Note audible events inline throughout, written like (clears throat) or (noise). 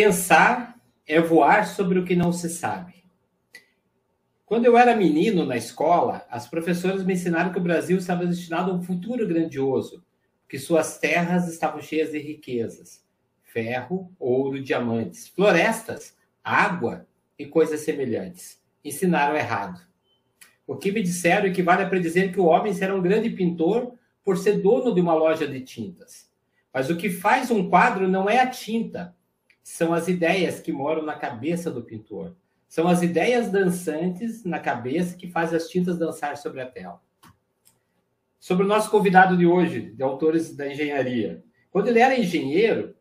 Pensar é voar sobre o que não se sabe. Quando eu era menino na escola, as professoras me ensinaram que o Brasil estava destinado a um futuro grandioso, que suas terras estavam cheias de riquezas: ferro, ouro, diamantes, florestas, água e coisas semelhantes. Ensinaram errado. O que me disseram equivale a predizer que o homem será um grande pintor por ser dono de uma loja de tintas. Mas o que faz um quadro não é a tinta, são as ideias que moram na cabeça do pintor. São as ideias dançantes na cabeça que fazem as tintas dançar sobre a tela. Sobre o nosso convidado de hoje, de autores da engenharia. Quando ele era engenheiro,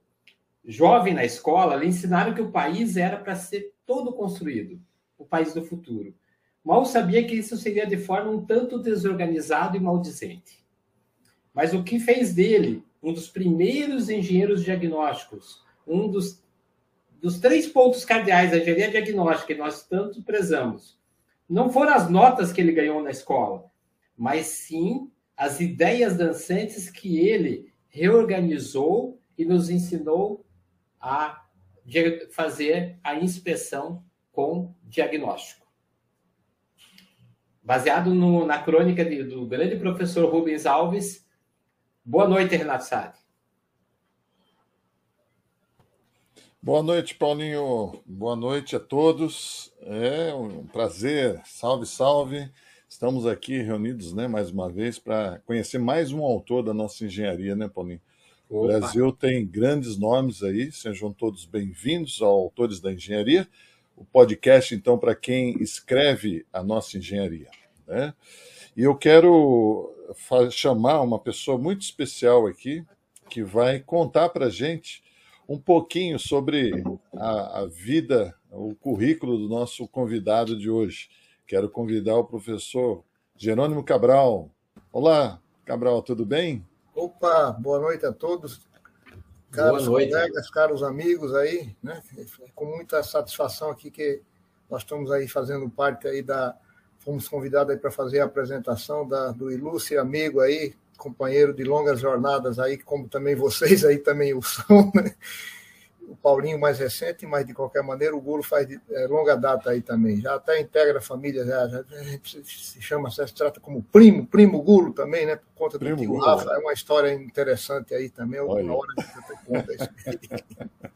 jovem na escola, lhe ensinaram que o país era para ser todo construído, o país do futuro. Mal sabia que isso seria de forma um tanto desorganizado e maldizente. Mas o que fez dele um dos primeiros engenheiros diagnósticos, um dos dos três pontos cardeais da engenharia diagnóstica que nós tanto prezamos, não foram as notas que ele ganhou na escola, mas sim as ideias dançantes que ele reorganizou e nos ensinou a fazer a inspeção com diagnóstico. Baseado no, na crônica de, do grande professor Rubens Alves. Boa noite, Renato Sade. Boa noite, Paulinho. Boa noite a todos. É um prazer. Salve, salve. Estamos aqui reunidos, né, mais uma vez para conhecer mais um autor da nossa engenharia, né, Paulinho? Opa. O Brasil tem grandes nomes aí, sejam todos bem-vindos ao Autores da Engenharia, o podcast, então, para quem escreve a nossa engenharia. Né? E eu quero chamar uma pessoa muito especial aqui, que vai contar para a gente um pouquinho sobre a, a, vida, o currículo do nosso convidado de hoje. Quero convidar o professor Jerônimo Cabral. Olá, Cabral, tudo bem? Opa, boa noite a todos. Caros boa noite. colegas, caros amigos aí, né? Com muita satisfação aqui que nós estamos aí fazendo parte aí da fomos convidados aí para fazer a apresentação da, do ilustre amigo aí, companheiro de longas jornadas aí, como também vocês aí também o são, né? O Paulinho mais recente, mas de qualquer maneira o Gulo faz de, é, longa data aí também. Já até integra a família, já, já a gente se chama, se trata como primo, primo Gulo também, né? Por conta do primo tio Rafa. É uma história interessante aí também. Uma hora conta isso.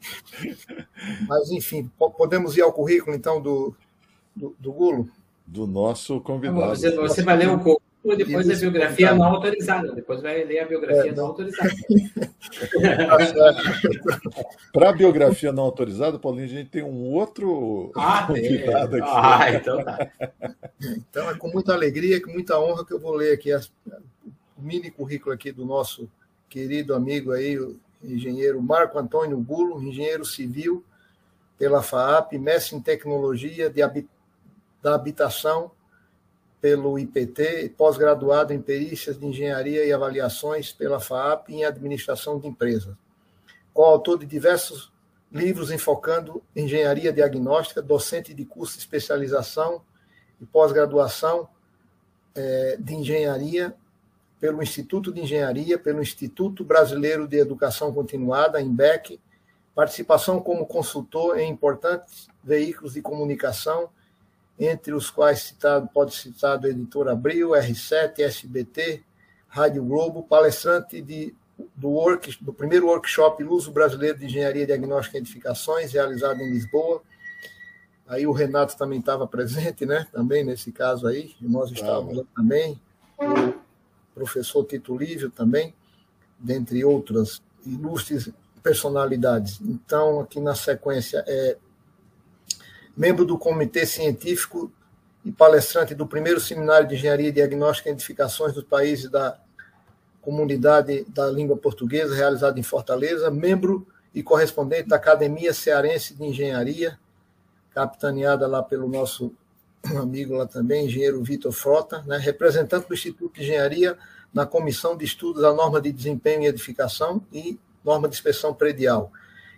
(laughs) mas enfim, podemos ir ao currículo então do, do, do Gulo? Do nosso convidado. Você, você vai ler um pouco depois a biografia não autorizada. Depois vai ler a biografia é, não autorizada. (laughs) Para a biografia não autorizada, Paulinho, a gente tem um outro ah, convidado aqui. Ah, então tá. Então é com muita alegria, com muita honra que eu vou ler aqui as, o mini currículo aqui do nosso querido amigo aí, o engenheiro Marco Antônio Gulo, engenheiro civil pela FAAP, mestre em tecnologia de, da habitação pelo IPT, pós-graduado em perícias de engenharia e avaliações pela FAAP em administração de empresas. Coautor de diversos livros enfocando engenharia diagnóstica, docente de curso de especialização e pós-graduação é, de engenharia pelo Instituto de Engenharia, pelo Instituto Brasileiro de Educação Continuada, INBEC, participação como consultor em importantes veículos de comunicação entre os quais citado, pode citar do Editor Abril, R7, SBT, Rádio Globo, palestrante de, do, work, do primeiro workshop Luso Brasileiro de Engenharia Diagnóstica e Edificações, realizado em Lisboa. Aí o Renato também estava presente, né? Também nesse caso aí, e nós estávamos lá também. O professor Tito Lívio também, dentre outras ilustres personalidades. Então, aqui na sequência é membro do Comitê Científico e palestrante do primeiro Seminário de Engenharia Diagnóstica e Identificações dos Países da Comunidade da Língua Portuguesa, realizado em Fortaleza, membro e correspondente da Academia Cearense de Engenharia, capitaneada lá pelo nosso amigo lá também, engenheiro Vitor Frota, né, representante do Instituto de Engenharia na Comissão de Estudos da Norma de Desempenho e Edificação e Norma de Inspeção Predial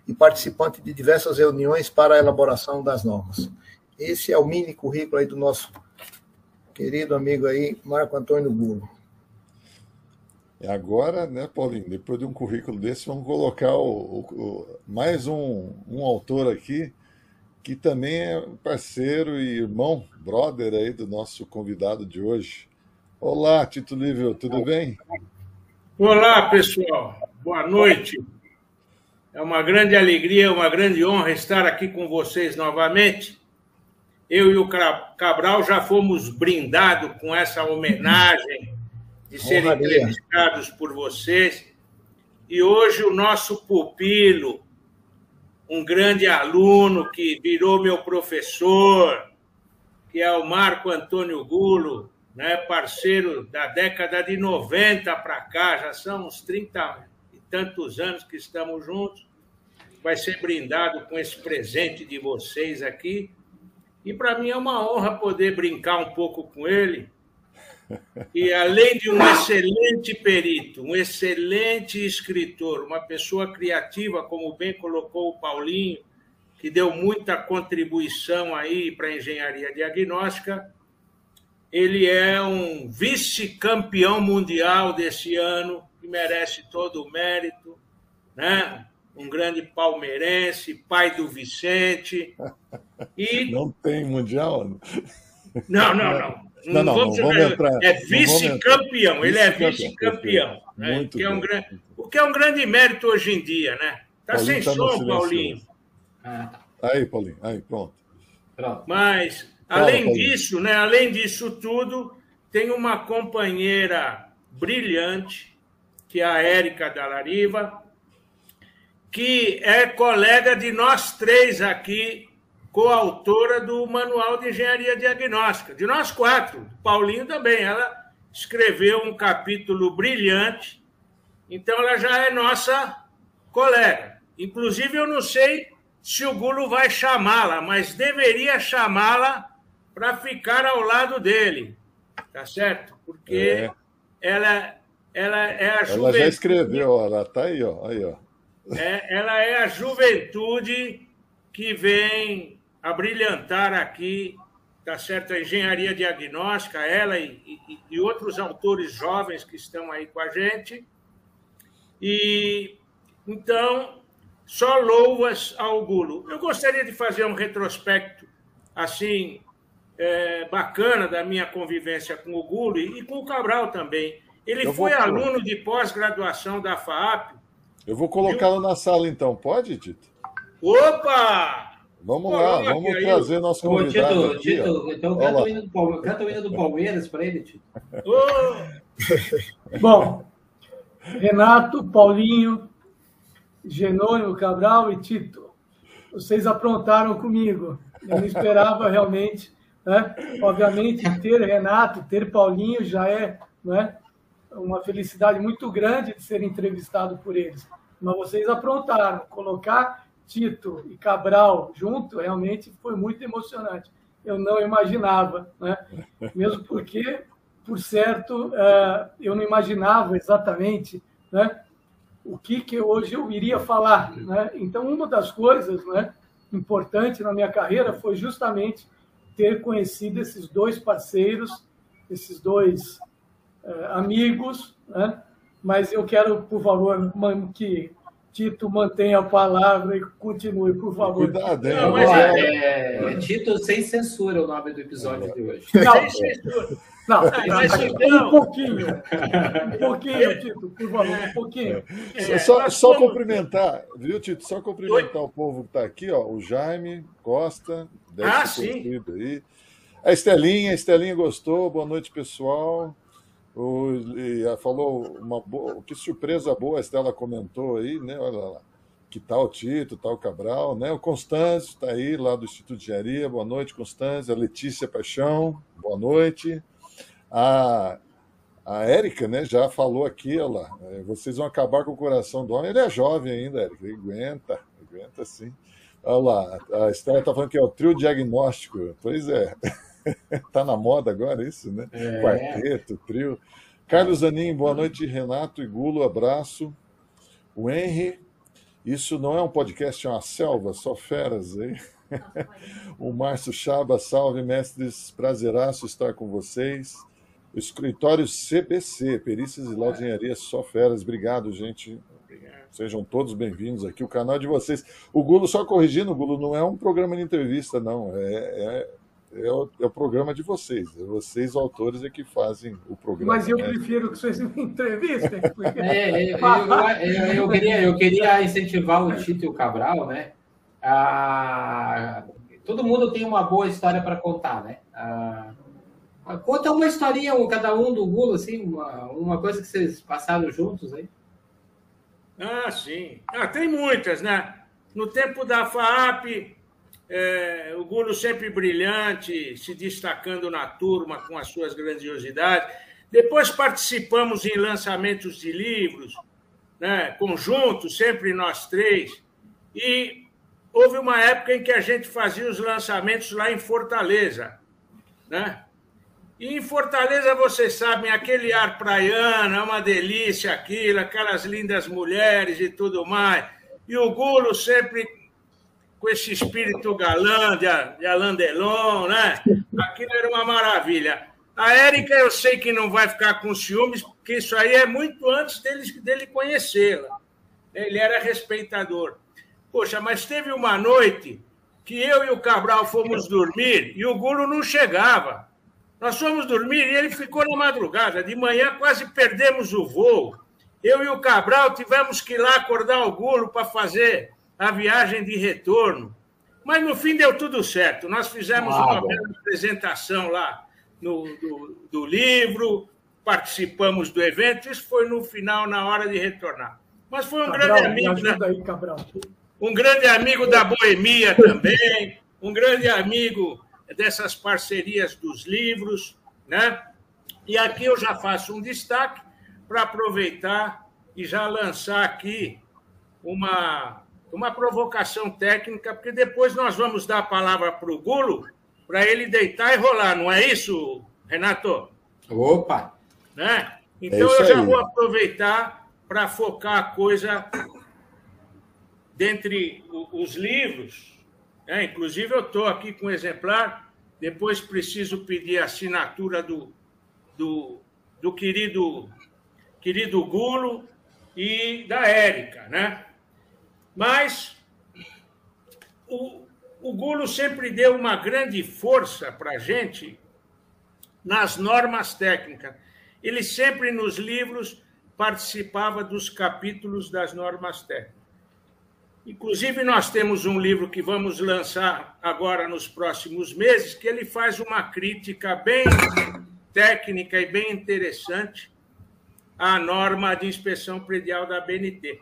e participante de diversas reuniões para a elaboração das normas. Esse é o mini currículo aí do nosso querido amigo aí, Marco Antônio Gulo. E agora, né, Paulinho, depois de um currículo desse, vamos colocar o, o, o, mais um, um autor aqui, que também é parceiro e irmão, brother aí do nosso convidado de hoje. Olá, Tito Lívio, tudo bem? Olá, pessoal. Boa noite. É uma grande alegria, uma grande honra estar aqui com vocês novamente. Eu e o Cabral já fomos brindados com essa homenagem de serem entrevistados por vocês. E hoje o nosso pupilo, um grande aluno que virou meu professor, que é o Marco Antônio Gulo, né, parceiro da década de 90 para cá, já são uns 30 e tantos anos que estamos juntos, vai ser brindado com esse presente de vocês aqui. E para mim é uma honra poder brincar um pouco com ele. E além de um excelente perito, um excelente escritor, uma pessoa criativa, como bem colocou o Paulinho, que deu muita contribuição aí para a engenharia diagnóstica, ele é um vice-campeão mundial desse ano, que merece todo o mérito, né? um grande palmeirense, pai do Vicente. E... (laughs) Não tem mundial? Não, não, não. (laughs) Não, não, vamos, não vamos entrar. É vice-campeão, ele é vice-campeão. Né? Que é um grande, o que é um grande mérito hoje em dia, né? Tá Paulinho sem tá som, Paulinho. Ah, tá. Aí, Paulinho, aí, pronto. pronto. Mas Além disso, né, além disso tudo, tem uma companheira brilhante, que é a Érica Dalariva, que é colega de nós três aqui, coautora do Manual de Engenharia Diagnóstica, de nós quatro. Paulinho também, ela escreveu um capítulo brilhante, então ela já é nossa colega. Inclusive, eu não sei se o Gulo vai chamá-la, mas deveria chamá-la para ficar ao lado dele, tá certo? Porque é. ela, ela é a juventude. Ela já escreveu, ela está aí, ó, aí, ó. É, ela é a juventude que vem a brilhantar aqui, tá certo? A engenharia diagnóstica, ela e, e, e outros autores jovens que estão aí com a gente. E então, só louvas ao Gulo. Eu gostaria de fazer um retrospecto assim é, bacana da minha convivência com o Gulo e, com o Cabral também. Ele eu foi vou... aluno de pós-graduação da FAP. Eu vou colocá-lo na sala então, pode, Tito? Opa! Vamos lá, vamos aí, trazer nosso convidado. Ô, Tito, aqui, Tito então canta o, hino do Palmeiras, canta o hino do Palmeiras para ele, Tito. Oh. (laughs) Bom, Renato, Paulinho, Genônimo, Cabral e Tito, vocês aprontaram comigo. Eu não esperava realmente né? Obviamente, ter Renato, ter Paulinho já é né, uma felicidade muito grande de ser entrevistado por eles. Mas vocês aprontaram. Colocar Tito e Cabral junto realmente foi muito emocionante. Eu não imaginava, né? (laughs) mesmo porque, por certo, eh, eu não imaginava exatamente né, o que, que hoje eu iria falar. Né? Então, uma das coisas né, importantes na minha carreira foi justamente ter conhecido esses dois parceiros, esses dois amigos, né? mas eu quero, por favor, que Tito mantenha a palavra e continue, por favor. Cuidado, hein? Não, é, é, Tito sem censura o nome do episódio de hoje. Não, sem censura. Não, um pouquinho. Um pouquinho, Tito, por favor, um pouquinho. É, só, só cumprimentar, viu, Tito? Só cumprimentar Oi? o povo que está aqui, ó. O Jaime Costa, deve ah, sim. aí. A Estelinha, a Estelinha gostou. Boa noite, pessoal. O, e, falou uma boa, que surpresa boa a Estela comentou aí, né? Olha lá. Que tal Tito, tal Cabral, né? O Constâncio está aí, lá do Instituto de Engenharia. Boa noite, Constância. A Letícia Paixão, boa noite. A, a Érica, né, já falou aqui, olha lá, é, vocês vão acabar com o coração do homem. Ele é jovem ainda, Érica, ele aguenta, aguenta sim. Olha lá, a Estela está falando que é o trio diagnóstico. Pois é, (laughs) está (laughs) na moda agora isso, né? É. Quarteto, trio. Carlos Zanin, boa noite, Renato e Gulo, abraço. O Henry, isso não é um podcast, é uma selva, só feras aí. (laughs) o Márcio Chaba, salve, mestres, prazeraço estar com vocês. o escritório CBC, Perícias e de Engenharia Só Feras. Obrigado, gente. Sejam todos bem-vindos aqui, o canal de vocês. O Gulo, só corrigindo, o Gulo não é um programa de entrevista, não. É, é, é, o, é o programa de vocês. É vocês, autores, é que fazem o programa. Mas eu né? prefiro que vocês (laughs) me entrevistem. Porque... É, eu, eu, eu, queria, eu queria incentivar o Tito e o Cabral, né? Ah, todo mundo tem uma boa história para contar, né? Ah, conta uma historinha, cada um do Gulo, assim, uma, uma coisa que vocês passaram juntos aí. Ah, sim. Ah, tem muitas, né? No tempo da FAAP, é, o Gulo sempre brilhante, se destacando na turma com as suas grandiosidades. Depois participamos em lançamentos de livros, né, conjuntos, sempre nós três. E houve uma época em que a gente fazia os lançamentos lá em Fortaleza. Né? E em Fortaleza, vocês sabem, aquele ar praiano, é uma delícia aquilo, aquelas lindas mulheres e tudo mais. E o Gulo sempre com esse espírito galã de, de Alain Delon, né? Aquilo era uma maravilha. A Érica, eu sei que não vai ficar com ciúmes, porque isso aí é muito antes dele, dele conhecê-la. Ele era respeitador. Poxa, mas teve uma noite que eu e o Cabral fomos dormir e o Gulo não chegava. Nós fomos dormir e ele ficou na madrugada. De manhã quase perdemos o voo. Eu e o Cabral tivemos que ir lá acordar o Gulo para fazer a viagem de retorno. Mas no fim deu tudo certo. Nós fizemos ah, uma bela apresentação lá no, do, do, livro, participamos do evento. Isso foi no final, na hora de retornar. Mas foi um Cabral, grande amigo. Né? Aí, um grande amigo da boemia também, um grande amigo dessas parcerias dos livros, né? E aqui eu já faço um destaque para aproveitar e já lançar aqui uma, uma provocação técnica, porque depois nós vamos dar a palavra para o Gulo para ele deitar e rolar, não é isso, Renato? Opa! Né? Então é eu já aí. vou aproveitar para focar a coisa dentre os livros é, inclusive, eu estou aqui com um exemplar, depois preciso pedir a assinatura do, do, do querido, querido Gulo e da Érica. Né? Mas o, o Gulo sempre deu uma grande força para a gente nas normas técnicas. Ele sempre, nos livros, participava dos capítulos das normas técnicas. Inclusive, nós temos um livro que vamos lançar agora nos próximos meses, que ele faz uma crítica bem técnica e bem interessante à norma de inspeção predial da BNT.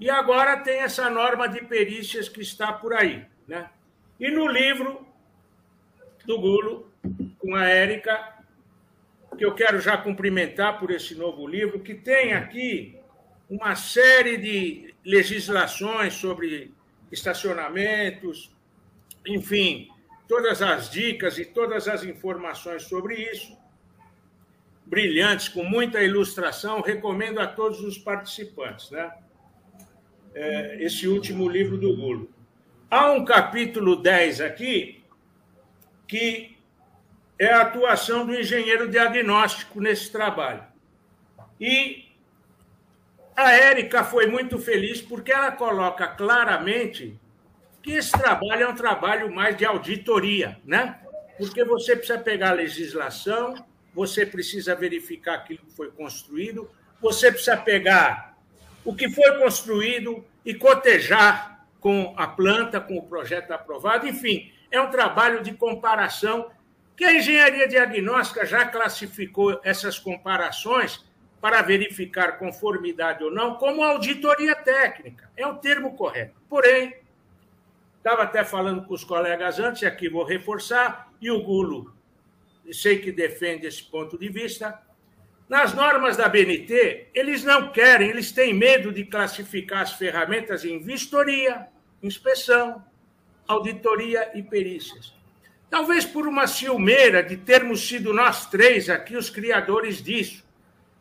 E agora tem essa norma de perícias que está por aí. Né? E no livro do Gulo, com a Érica, que eu quero já cumprimentar por esse novo livro, que tem aqui uma série de legislações sobre estacionamentos, enfim, todas as dicas e todas as informações sobre isso, brilhantes, com muita ilustração, recomendo a todos os participantes, né? É, esse último livro do Gulo. Há um capítulo 10 aqui que é a atuação do engenheiro diagnóstico nesse trabalho. E a Érica foi muito feliz porque ela coloca claramente que esse trabalho é um trabalho mais de auditoria, né? Porque você precisa pegar a legislação, você precisa verificar aquilo que foi construído, você precisa pegar o que foi construído e cotejar com a planta, com o projeto aprovado, enfim, é um trabalho de comparação que a engenharia diagnóstica já classificou essas comparações para verificar conformidade ou não, como auditoria técnica. É o termo correto. Porém, estava até falando com os colegas antes, e aqui vou reforçar, e o Gulo, sei que defende esse ponto de vista. Nas normas da BNT, eles não querem, eles têm medo de classificar as ferramentas em vistoria, inspeção, auditoria e perícias. Talvez por uma ciumeira de termos sido nós três aqui os criadores disso.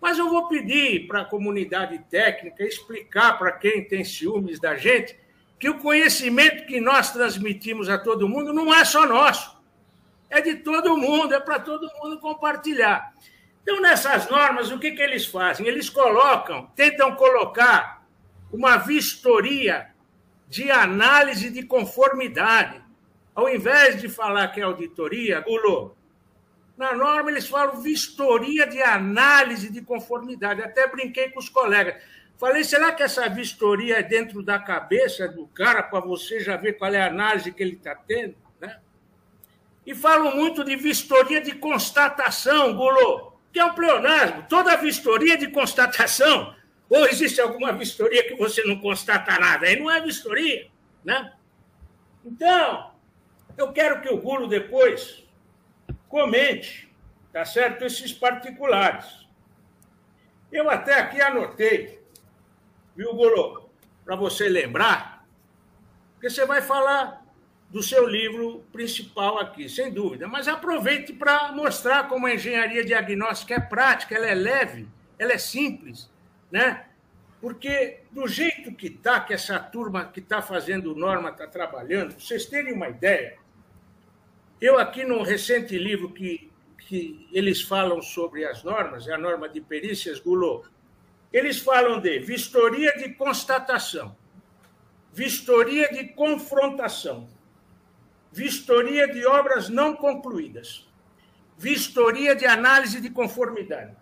Mas eu vou pedir para a comunidade técnica explicar para quem tem ciúmes da gente que o conhecimento que nós transmitimos a todo mundo não é só nosso. é de todo mundo, é para todo mundo compartilhar. Então, nessas normas, o que, que eles fazem? Eles colocam, tentam colocar uma vistoria de análise de conformidade. Ao invés de falar que é auditoria, Gulo, na norma eles falam vistoria de análise de conformidade. Até brinquei com os colegas. Falei, será que essa vistoria é dentro da cabeça do cara para você já ver qual é a análise que ele está tendo? Né? E falam muito de vistoria de constatação, Gulo, que é um pleonasmo. Toda vistoria de constatação ou existe alguma vistoria que você não constata nada? Aí não é vistoria, né? Então, eu quero que o Gulo depois comente, tá certo? Esses particulares. Eu até aqui anotei, viu, Gulo? Para você lembrar, porque você vai falar do seu livro principal aqui, sem dúvida. Mas aproveite para mostrar como a engenharia diagnóstica é prática, ela é leve, ela é simples né? Porque do jeito que está, que essa turma que está fazendo norma está trabalhando, vocês terem uma ideia, eu aqui num recente livro que, que eles falam sobre as normas, é a norma de perícias Goulot, eles falam de vistoria de constatação, vistoria de confrontação, vistoria de obras não concluídas, vistoria de análise de conformidade,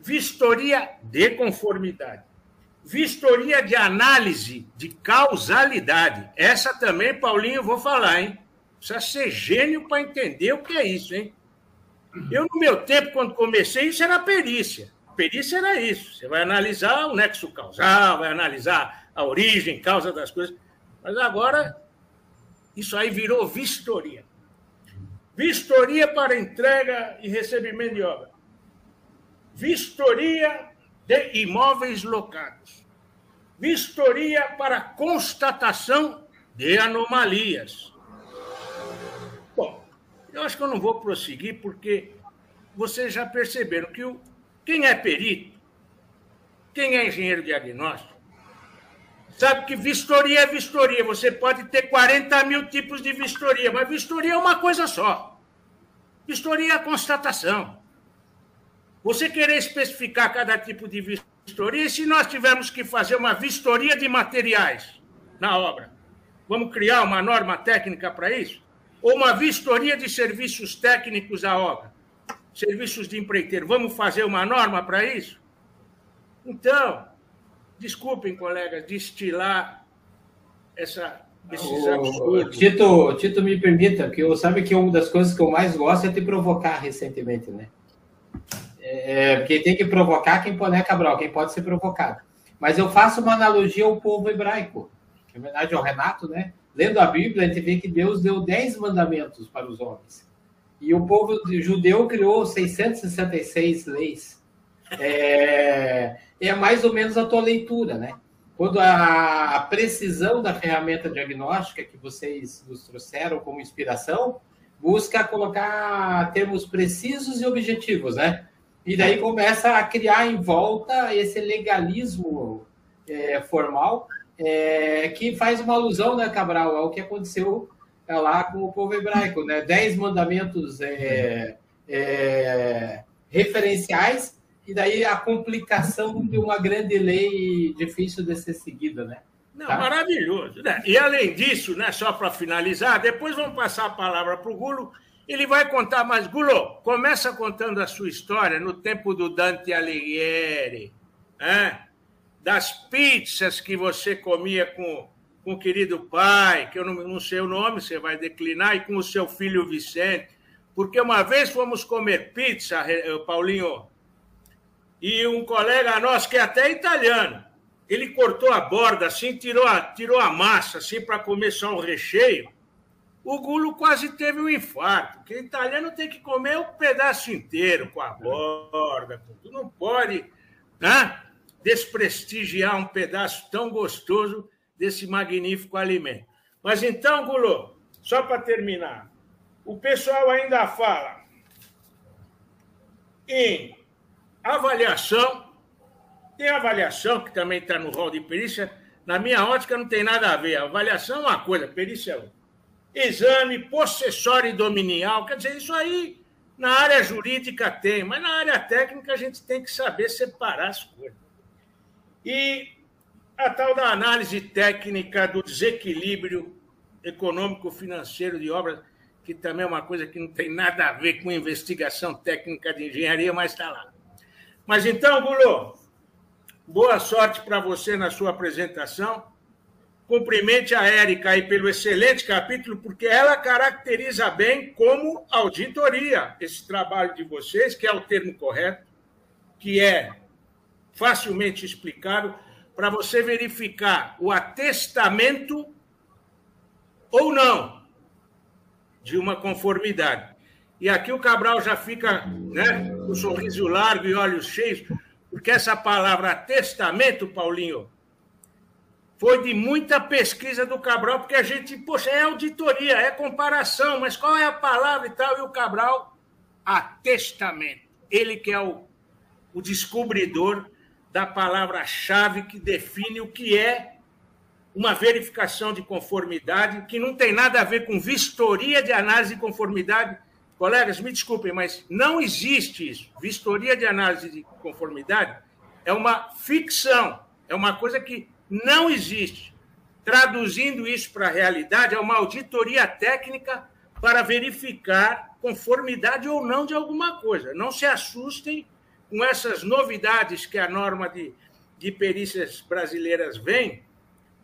vistoria de conformidade, vistoria de análise de causalidade. Essa também, Paulinho, vou falar, hein? Precisa ser gênio para entender o que é isso, hein? Eu, no meu tempo, quando comecei, isso era perícia. Perícia era isso. Você vai analisar o nexo causal, vai analisar a origem, causa das coisas. Mas agora, isso aí virou vistoria. Vistoria para entrega e recebimento de obra vistoria de imóveis locados, vistoria para constatação de anomalias. Bom, eu acho que eu não vou prosseguir porque vocês já perceberam que o, quem é perito, quem é engenheiro diagnóstico, sabe que vistoria é vistoria. Você pode ter 40 mil tipos de vistoria, mas vistoria é uma coisa só. Vistoria é a constatação. Você querer especificar cada tipo de vistoria, e se nós tivermos que fazer uma vistoria de materiais na obra, vamos criar uma norma técnica para isso? Ou uma vistoria de serviços técnicos à obra? Serviços de empreiteiro, vamos fazer uma norma para isso? Então, desculpem, colegas, destilar essa, esses absurdos. Tito, Tito, me permita, que eu sabe que uma das coisas que eu mais gosto é te provocar recentemente, né? É, porque tem que provocar quem pode, né, Cabral? Quem pode ser provocado. Mas eu faço uma analogia ao povo hebraico, que, na verdade, é o Renato, né? Lendo a Bíblia, a gente vê que Deus deu dez mandamentos para os homens. E o povo judeu criou 666 leis. É, é mais ou menos a tua leitura, né? Quando a, a precisão da ferramenta diagnóstica que vocês nos trouxeram como inspiração busca colocar termos precisos e objetivos, né? E daí começa a criar em volta esse legalismo é, formal é, que faz uma alusão, né, Cabral, ao que aconteceu é, lá com o povo hebraico, né? Dez mandamentos é, é, referenciais e daí a complicação de uma grande lei difícil de ser seguida, né? Não, tá? maravilhoso. Né? E além disso, né, só para finalizar, depois vamos passar a palavra para o Gulo ele vai contar, mas Gulo, começa contando a sua história no tempo do Dante Alighieri, hein? das pizzas que você comia com, com o querido pai, que eu não, não sei o nome, você vai declinar, e com o seu filho Vicente. Porque uma vez fomos comer pizza, Paulinho, e um colega nosso, que é até italiano, ele cortou a borda assim, tirou a, tirou a massa assim para comer só o recheio o Gulo quase teve um infarto, porque italiano tem que comer o um pedaço inteiro, com a borda, tudo. Não pode né, desprestigiar um pedaço tão gostoso desse magnífico alimento. Mas então, Gulo, só para terminar, o pessoal ainda fala em avaliação, tem avaliação que também está no rol de perícia, na minha ótica não tem nada a ver. avaliação é uma coisa, perícia é outra. exame possessório e dominial. Quer dizer, isso aí na área jurídica tem, mas na área técnica a gente tem que saber separar as coisas. E a tal da análise técnica do desequilíbrio econômico-financeiro de obras, que também é uma coisa que não tem nada a ver com investigação técnica de engenharia, mas está lá. Mas então, Gulô, boa sorte para você na sua apresentação. Cumprimente a Érica aí pelo excelente capítulo, porque ela caracteriza bem como auditoria esse trabalho de vocês, que é o termo correto, que é facilmente explicável, para você verificar o atestamento ou não de uma conformidade. E aqui o Cabral já fica né, com sorriso largo e olhos cheios, porque essa palavra atestamento, Paulinho, foi de muita pesquisa do Cabral, porque a gente, poxa, é auditoria, é comparação, mas qual é a palavra e tal? E o Cabral, atestamento. Ele que é o, o descobridor da palavra-chave que define o que é uma verificação de conformidade, que não tem nada a ver com vistoria de análise de conformidade. Colegas, me desculpem, mas não existe isso. Vistoria de análise de conformidade é uma ficção, é uma coisa que não existe. Traduzindo isso para a realidade, é uma auditoria técnica para verificar conformidade ou não de alguma coisa. Não se assustem com essas novidades que a norma de, de perícias brasileiras vem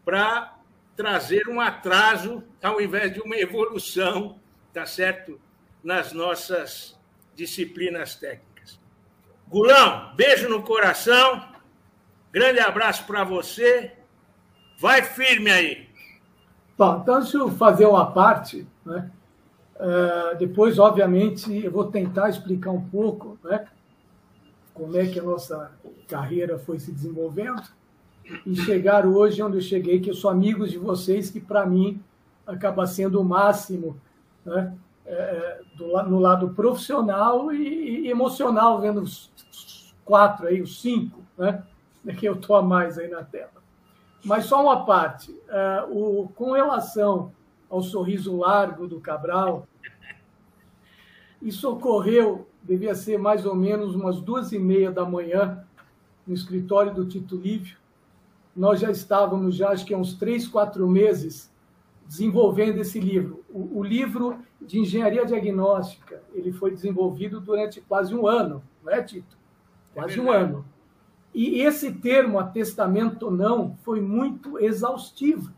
para trazer um atraso ao invés de uma evolução, tá certo? Nas nossas disciplinas técnicas. Gulão, beijo no coração. Grande abraço para você. Vai firme aí. Bom, então deixa eu fazer uma parte. Né? Uh, depois, obviamente, eu vou tentar explicar um pouco né, como é que a nossa carreira foi se desenvolvendo e chegar hoje onde eu cheguei, que eu sou amigo de vocês, que para mim acaba sendo o máximo né, é, do, no lado profissional e, e, emocional, vendo os quatro aí, os cinco, né? É (laughs) que eu estou a mais aí na tela. Mas só uma parte. Uh, o, com relação ao sorriso largo do Cabral, isso ocorreu, devia ser mais ou menos umas duas e meia da manhã, no escritório do Tito Lívio. Nós já estávamos, já acho que há uns três, quatro meses, desenvolvendo esse livro. O, o livro de engenharia diagnóstica, ele foi desenvolvido durante quase um ano, não é, Tito? Quase é um ano. E esse termo, atestamento ou não, foi muito exaustivo.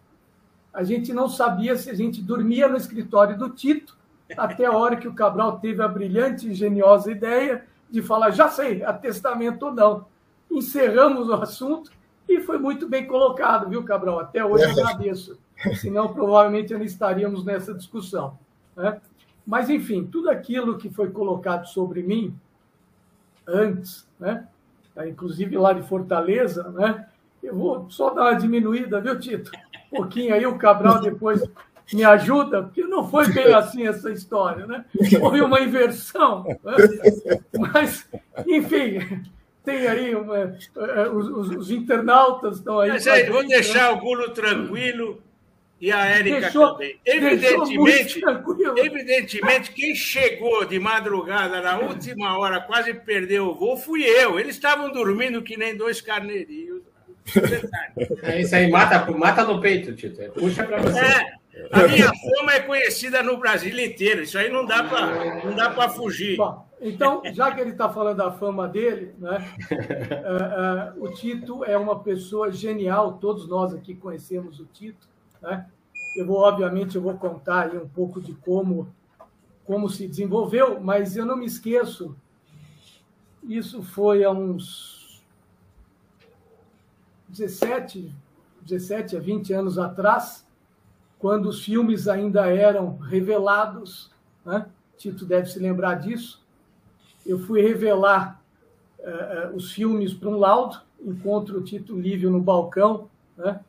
A gente não sabia se a gente dormia no escritório do Tito, até a hora que o Cabral teve a brilhante e geniosa ideia de falar: já sei, atestamento ou não. Encerramos o assunto e foi muito bem colocado, viu, Cabral? Até hoje eu agradeço. Senão, provavelmente, não estaríamos nessa discussão. Né? Mas, enfim, tudo aquilo que foi colocado sobre mim antes, né? Tá, inclusive lá de Fortaleza, né? Eu vou só dar uma diminuída, viu, Tito? Um pouquinho aí, o Cabral depois me ajuda, porque não foi bem assim essa história, né? Houve uma inversão. Né? Mas, enfim, tem aí uma, eh, os, os, internautas estão aí. Mas aí, vou deixar né? o Gulo tranquilo e a Érica deixou, também. Evidentemente, evidentemente, quem chegou de madrugada na última hora, quase perdeu o voo, fui eu. Eles estavam dormindo que nem dois carneirinhos. É isso aí, mata, mata no peito, Tito. É, puxa para você. É, a minha fama é conhecida no Brasil inteiro. Isso aí não dá para não dá para fugir. Bom, então, já que ele está falando da fama dele, né, uh, uh, o Tito é uma pessoa genial. Todos nós aqui conhecemos o Tito. Né? Eu vou, obviamente, eu vou contar aí um pouco de como, como se desenvolveu, mas eu não me esqueço, isso foi há uns 17, 17 a 20 anos atrás, quando os filmes ainda eram revelados, né? Tito deve se lembrar disso. Eu fui revelar uh, os filmes para um laudo, encontro o Tito Lívio no balcão, né?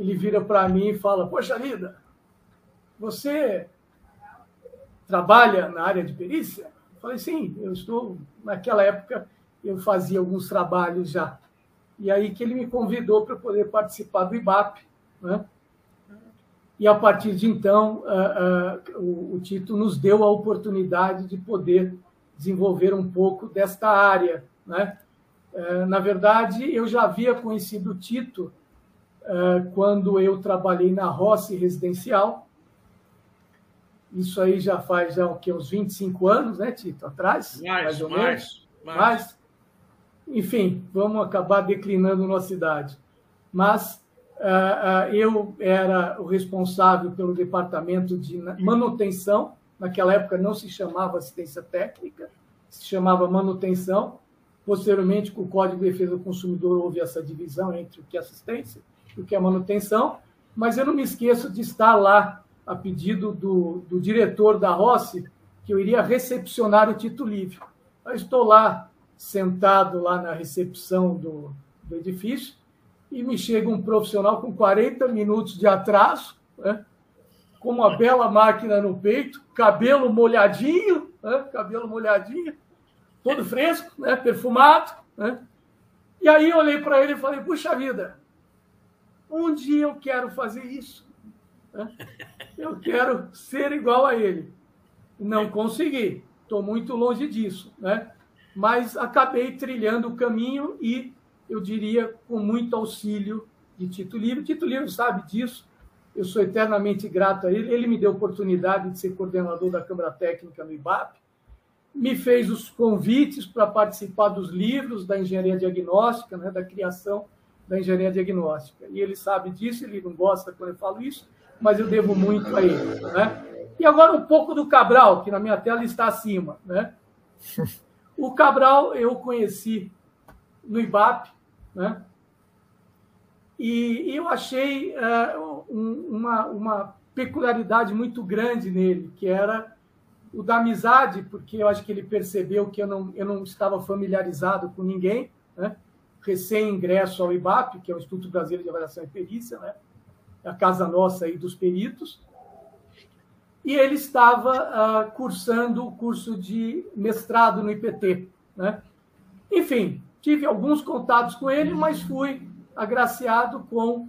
Ele vira para mim e fala: Poxa vida, você trabalha na área de perícia? Eu falei: Sim, eu estou. Naquela época eu fazia alguns trabalhos já. E aí que ele me convidou para poder participar do IBAP. Né? e a partir de então uh, uh, o, Tito nos deu a oportunidade de poder desenvolver um pouco desta área. Né? Uh, na verdade, eu já havia conhecido o Tito quando eu trabalhei na Rossi Residencial. Isso aí já faz já, o que, uns 25 anos, né, Tito? Atrás? Mais, mais ou mais, menos. Mais. mais. Enfim, vamos acabar declinando nossa idade. Mas uh, uh, eu era o responsável pelo departamento de manutenção. Naquela época não se chamava assistência técnica, se chamava manutenção. Posteriormente, com o Código de Defesa do Consumidor, houve essa divisão entre o que é assistência e o que é manutenção. Mas eu não me esqueço de estar lá, a pedido do, do diretor da Rossi, que eu iria recepcionar o título livre. Eu estou lá, sentado lá na recepção do, do edifício, e me chega um profissional com 40 minutos de atraso, né? com uma bela máquina no peito, cabelo molhadinho, né? cabelo molhadinho, todo fresco, né? perfumado. Né? E aí eu olhei para ele e falei, puxa vida, um dia eu quero fazer isso. Eu quero ser igual a ele. Não consegui, estou muito longe disso. Né? Mas acabei trilhando o caminho e eu diria, com muito auxílio de Tito Livre. Tito Livre sabe disso, eu sou eternamente grato a ele. Ele me deu a oportunidade de ser coordenador da Câmara Técnica no IBAP, me fez os convites para participar dos livros da engenharia diagnóstica, né, da criação da engenharia diagnóstica. E ele sabe disso, ele não gosta quando eu falo isso, mas eu devo muito a ele. Né? E agora um pouco do Cabral, que na minha tela está acima. Né? O Cabral eu conheci no IBAP, né? E, eu achei um, uma, uma peculiaridade muito grande nele, que era o da amizade, porque eu acho que ele percebeu que eu não, eu não estava familiarizado com ninguém, né? Recém-ingresso ao IBAP, que é o Instituto Brasileiro de Avaliação e Perícia, né? a casa nossa aí dos peritos, e ele estava uh, cursando o curso de mestrado no IPT. Né? Enfim, Tive alguns contatos com ele, mas fui agraciado com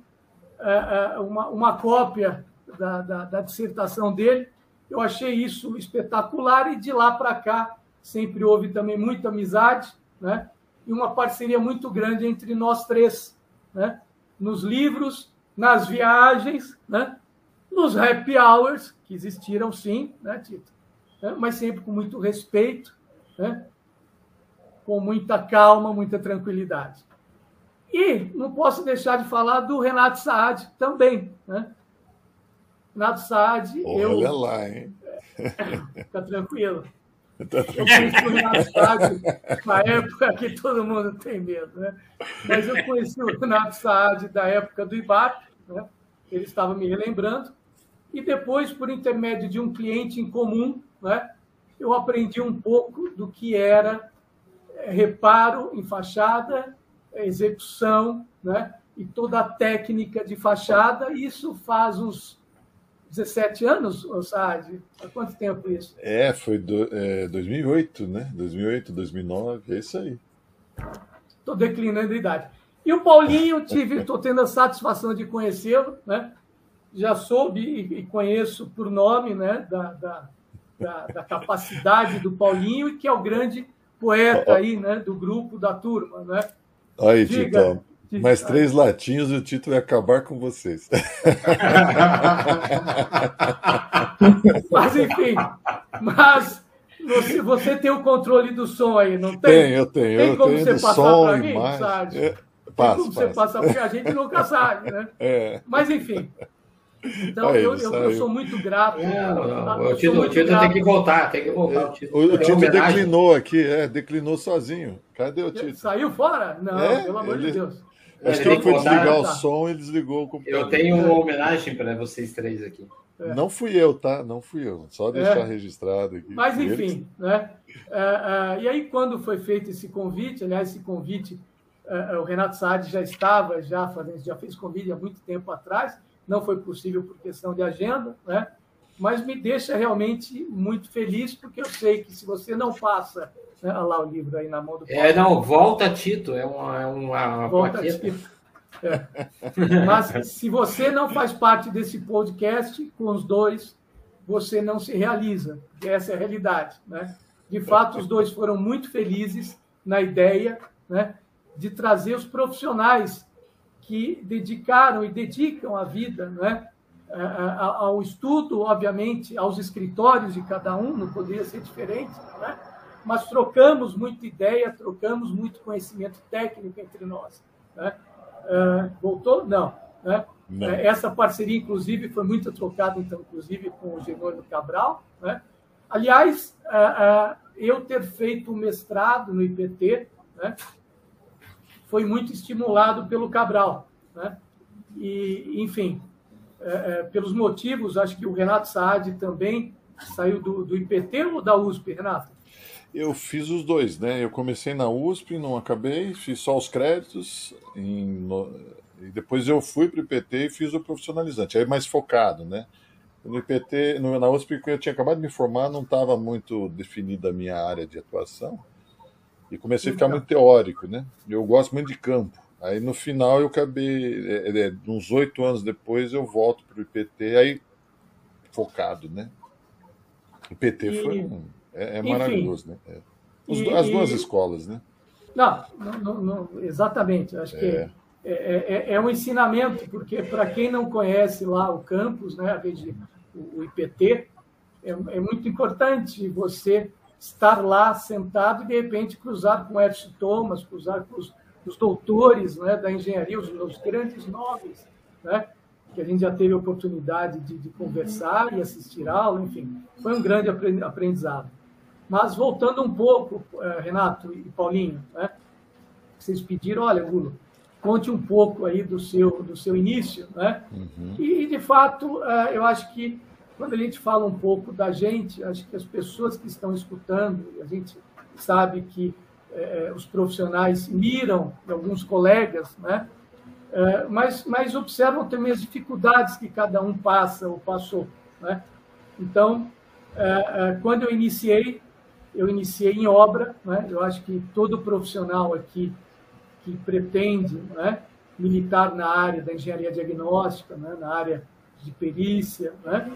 é, é, uma, uma cópia da, da, da dissertação dele. Eu achei isso espetacular e de lá para cá sempre houve também muita amizade, né? E uma parceria muito grande entre nós três, né? Nos livros, nas viagens, né? Nos happy hours que existiram sim, né, Tito? É, mas sempre com muito respeito, né? com muita calma, muita tranquilidade. E não posso deixar de falar do Renato Saad também. Né? Renato Saad, Olha eu. Olha lá, hein? Fica (laughs) tranquilo. Tá eu conheci o Renato Saad na época que todo mundo tem medo, né? Mas eu conheci o Renato Saad da época do IBAP, né? ele estava me relembrando, e depois, por intermédio de um cliente em comum, né? eu aprendi um pouco do que era reparo em fachada, execução, né? e toda a técnica de fachada. Isso faz uns 17 anos, Saad? Há quanto tempo isso? É, foi do, é, 2008, né? 2008, 2009, é isso aí. Estou declinando a idade. E o Paulinho, tive, estou tendo a satisfação de conhecê-lo, né? Já soube e conheço por nome, né? Da, da, da, da capacidade do Paulinho e que é o grande poeta aí, né, do grupo, da turma, né? Aí, Tito, mais três latinhos e o Tito vai acabar com vocês. (laughs) mas, enfim, mas você, você, tem o controle do som aí, não tem? Tem, eu tenho. Tem eu como tenho você passar para mim, imagem. sabe? É, tem como você passar, porque a gente nunca sabe, né? (laughs) É. Mas, enfim, então, Aí, eu, eu, eu, sou muito grato. Não, não, o Tito, tem que voltar, tem que voltar. O Tito, o, Tito declinou aqui, é, declinou sozinho. Cadê o Tito? Saiu fora? Não, é, pelo amor ele, de Deus. Acho que ele foi desligar o som e desligou o computador. Eu tenho uma homenagem para vocês três aqui. É. Não fui eu, tá? Não fui eu. Só deixar é. registrado aqui. Mas, enfim, eles... né? Uh, uh, e aí, quando foi feito esse convite, aliás, esse convite, o Renato Saad já estava, já, fazendo, já fez convite há muito tempo atrás, não foi possível por questão de agenda, né? Mas me deixa realmente muito feliz, porque eu sei que se você não passa. Né, olha lá o livro aí na mão do Paulo. É, não, volta Tito, é uma, é uma, volta Tito. É. Mas se você não faz parte desse podcast, com os dois, você não se realiza. Essa é a realidade. Né? De fato, os dois foram muito felizes na ideia né, de trazer os profissionais que dedicaram e dedicam a vida né, ao estudo, obviamente, aos escritórios de cada um, não poderia ser diferente, né? mas trocamos muita ideia, trocamos muito conhecimento técnico entre nós. Né? Voltou? Não. Né? Não. É, essa parceria, inclusive, foi muito trocada, então, inclusive, com o Genônimo Cabral. Né? Aliás, eu ter feito o mestrado no IPT né, foi muito estimulado pelo Cabral. Né? E, enfim, é, pelos motivos, acho que o Renato Saad também saiu do, do IPT ou da USP, Renato? Eu fiz os dois, né? Eu comecei na USP, não acabei, fiz só os créditos, em, no, e depois eu fui para o IPT e fiz o profissionalizante, aí mais focado, né? No IPT, no, na USP, eu tinha acabado de me formar, não estava muito definida a minha área de atuação, e comecei a ficar muito teórico, né? Eu gosto muito de campo. Aí no final eu acabei, é, é, uns oito anos depois, eu volto para o IPT, aí focado, né? O IPT e... foi um é, é maravilhoso, né? É. Os, e, as duas escolas, né? Não, não, não exatamente. Acho que é. É, é, é, um ensinamento, porque para quem não conhece lá o campus, né, a rede, o, IPT, é, é, muito importante você estar lá sentado e de repente cruzar com o Edson Thomas, cruzar com os, os doutores né, da engenharia, os, os grandes nomes, né, que a gente já teve a oportunidade de, de conversar e assistir aula, enfim, foi um grande aprendizado. Mas voltando um pouco, eh, Renato e Paulinho, né? vocês pediram, olha, Gulo, conte um pouco aí do seu, do seu início, né? Uhum. E, de fato, eh, eu acho que quando a gente fala um pouco da gente, acho que as pessoas que estão escutando, a gente sabe que é, os profissionais miram alguns colegas, né? É, mas, mas observam também as dificuldades que cada um passa ou passou, né? Então, é, quando eu iniciei, eu iniciei em obra, né? eu acho que todo profissional aqui que pretende né, militar na área da engenharia diagnóstica, né, na área de perícia, né,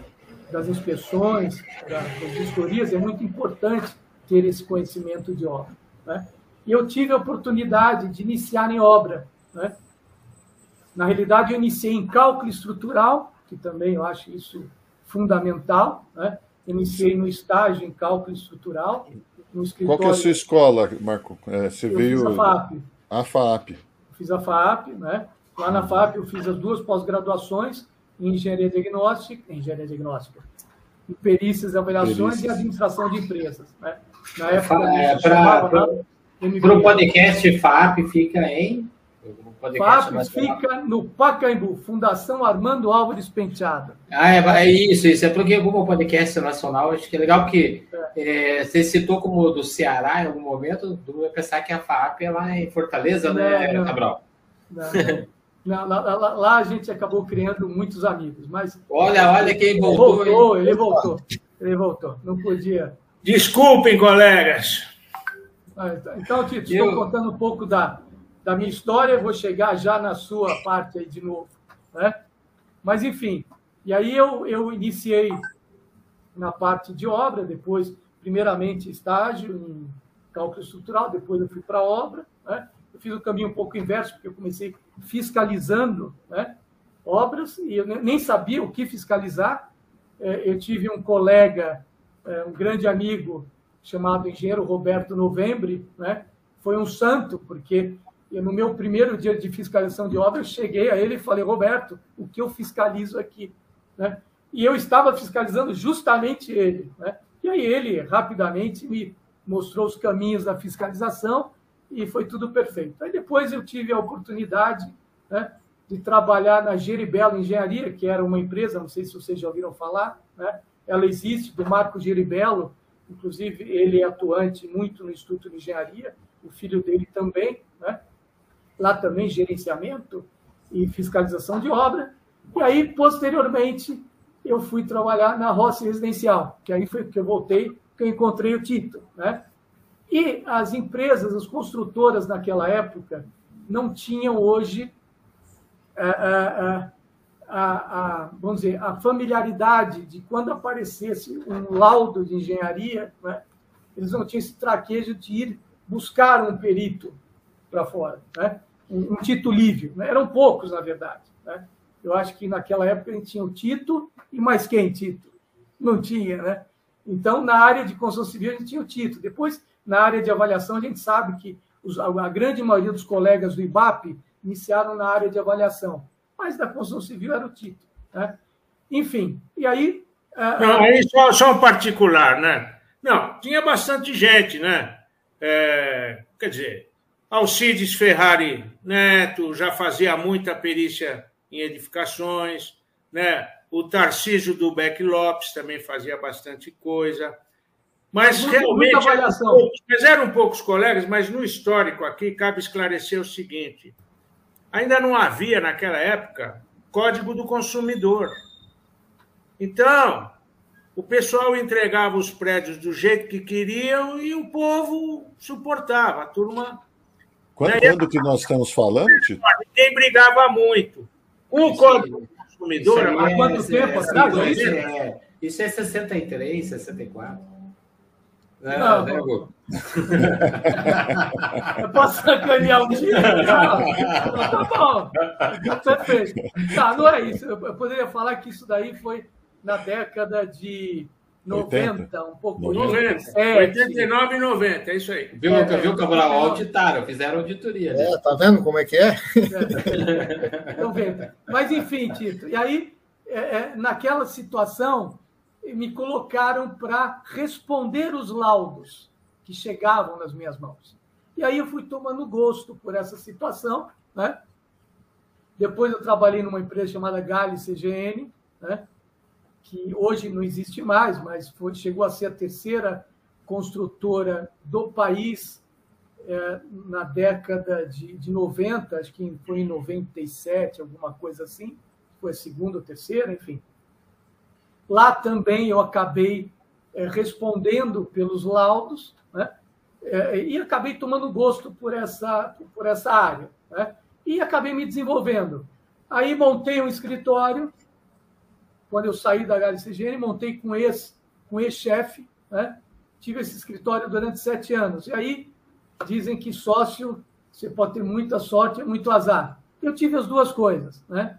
das inspeções, das vistorias, é muito importante ter esse conhecimento de obra. Né? E eu tive a oportunidade de iniciar em obra. Né? Na realidade, eu iniciei em cálculo estrutural, que também eu acho isso fundamental, né? Iniciei no estágio em cálculo estrutural. Qual é a sua escola, Marco? É, você eu veio. Fiz a FAP. A FAP. Fiz a FAP, né? Lá na FAP eu fiz as duas pós-graduações em engenharia diagnóstica, engenharia diagnóstica, em perícias e avaliações perícias. e administração de empresas. Né? Na época, é, para o podcast FAP fica em. FAP fica no Pacaembu, Fundação Armando Álvares Penteado. Ah, é, é, isso, isso. É porque o Google Podcast Nacional, acho que é legal porque é. É, você citou como do Ceará em algum momento, tu vai pensar que a FAP é lá em Fortaleza, né, não, Cabral? Não, não. lá, lá, lá, a gente acabou criando muitos amigos, mas... Olha, olha quem voltou. Ele voltou, ele voltou. Ele voltou. Não podia... Desculpem, colegas. Ah, então, então, Tito, estou contando um pouco da, da minha história, vou chegar já na sua parte aí de novo. Né? Mas, enfim, e aí eu, eu iniciei na parte de obra, depois, primeiramente, estágio em cálculo estrutural, depois eu fui para a obra. Né? Eu fiz o caminho um pouco inverso, porque eu comecei fiscalizando né? obras, e eu nem sabia o que fiscalizar. É, eu tive um colega, é, um grande amigo, chamado engenheiro Roberto Novembre, né? foi um santo, porque eu, no meu primeiro dia de fiscalização de obra, eu cheguei a ele e falei, Roberto, o que eu fiscalizo aqui? Né? E eu estava fiscalizando justamente ele. Né? E aí ele rapidamente me mostrou os caminhos da fiscalização e foi tudo perfeito. Aí depois eu tive a oportunidade né, de trabalhar na Geribelo Engenharia, que era uma empresa, não sei se vocês já ouviram falar, né? Ela existe, do Marco Geribelo, inclusive ele é atuante muito no Instituto de Engenharia, o filho dele também, né? lá também gerenciamento e fiscalização de obra. E aí, posteriormente, eu fui trabalhar na roça residencial, que aí foi que eu voltei, que eu encontrei o Tito. Né? E as empresas, as construtoras naquela época, não tinham hoje a, a, a, vamos dizer, a familiaridade de quando aparecesse um laudo de engenharia, né, eles não tinham esse traquejo de ir buscar um perito para fora, né, um, um Tito Lívio. Né, eram poucos, na verdade. Né. Eu acho que naquela época a gente tinha o Tito e mais quem, Tito? Não tinha, né? Então, na área de construção civil, a gente tinha o Tito. Depois, na área de avaliação, a gente sabe que os, a grande maioria dos colegas do IBAP iniciaram na área de avaliação, mas da construção civil era o Tito. Né? Enfim, e aí. Não, aí só, só um particular, né? Não, tinha bastante gente, né? É, quer dizer, Alcides Ferrari Neto já fazia muita perícia em edificações, né? O Tarcísio do Beck Lopes também fazia bastante coisa. Mas muito, realmente. Eram poucos, mas eram poucos colegas, mas no histórico aqui cabe esclarecer o seguinte: ainda não havia naquela época código do consumidor. Então, o pessoal entregava os prédios do jeito que queriam e o povo suportava. A turma. Quando, quando que nós estamos falando, Tito? Ninguém brigava muito. O código do consumidor. Há quanto é, tempo atrás? É, isso, é, isso é 63, 64. É, não, né, (laughs) Eu posso sacanear um dia? Não. Tá bom. Perfeito. Tá, não é isso. Eu poderia falar que isso daí foi na década de 90, 80. um pouco 90. É, 89 e 90, é isso aí. Viu, é, viu Cabral? Auditaram, fizeram auditoria. Né? É, tá vendo como é que é? é 90. Mas, enfim, Tito, e aí, é, é naquela situação, me colocaram para responder os laudos que chegavam nas minhas mãos. E aí eu fui tomando gosto por essa situação. Né? Depois eu trabalhei numa empresa chamada Gale CGN, né? que hoje não existe mais, mas foi, chegou a ser a terceira construtora do país é, na década de, de 90, acho que foi em 97, alguma coisa assim, foi a segunda ou terceira, enfim. Lá também eu acabei é, respondendo pelos laudos né? É, e acabei tomando gosto por essa, por essa área. Né? E acabei me desenvolvendo. Aí montei um escritório, quando eu saí da HCGN, montei com esse com ex-chefe, né? tive esse escritório durante sete anos. E aí dizem que sócio, você pode ter muita sorte e muito azar. Eu tive as duas coisas, né?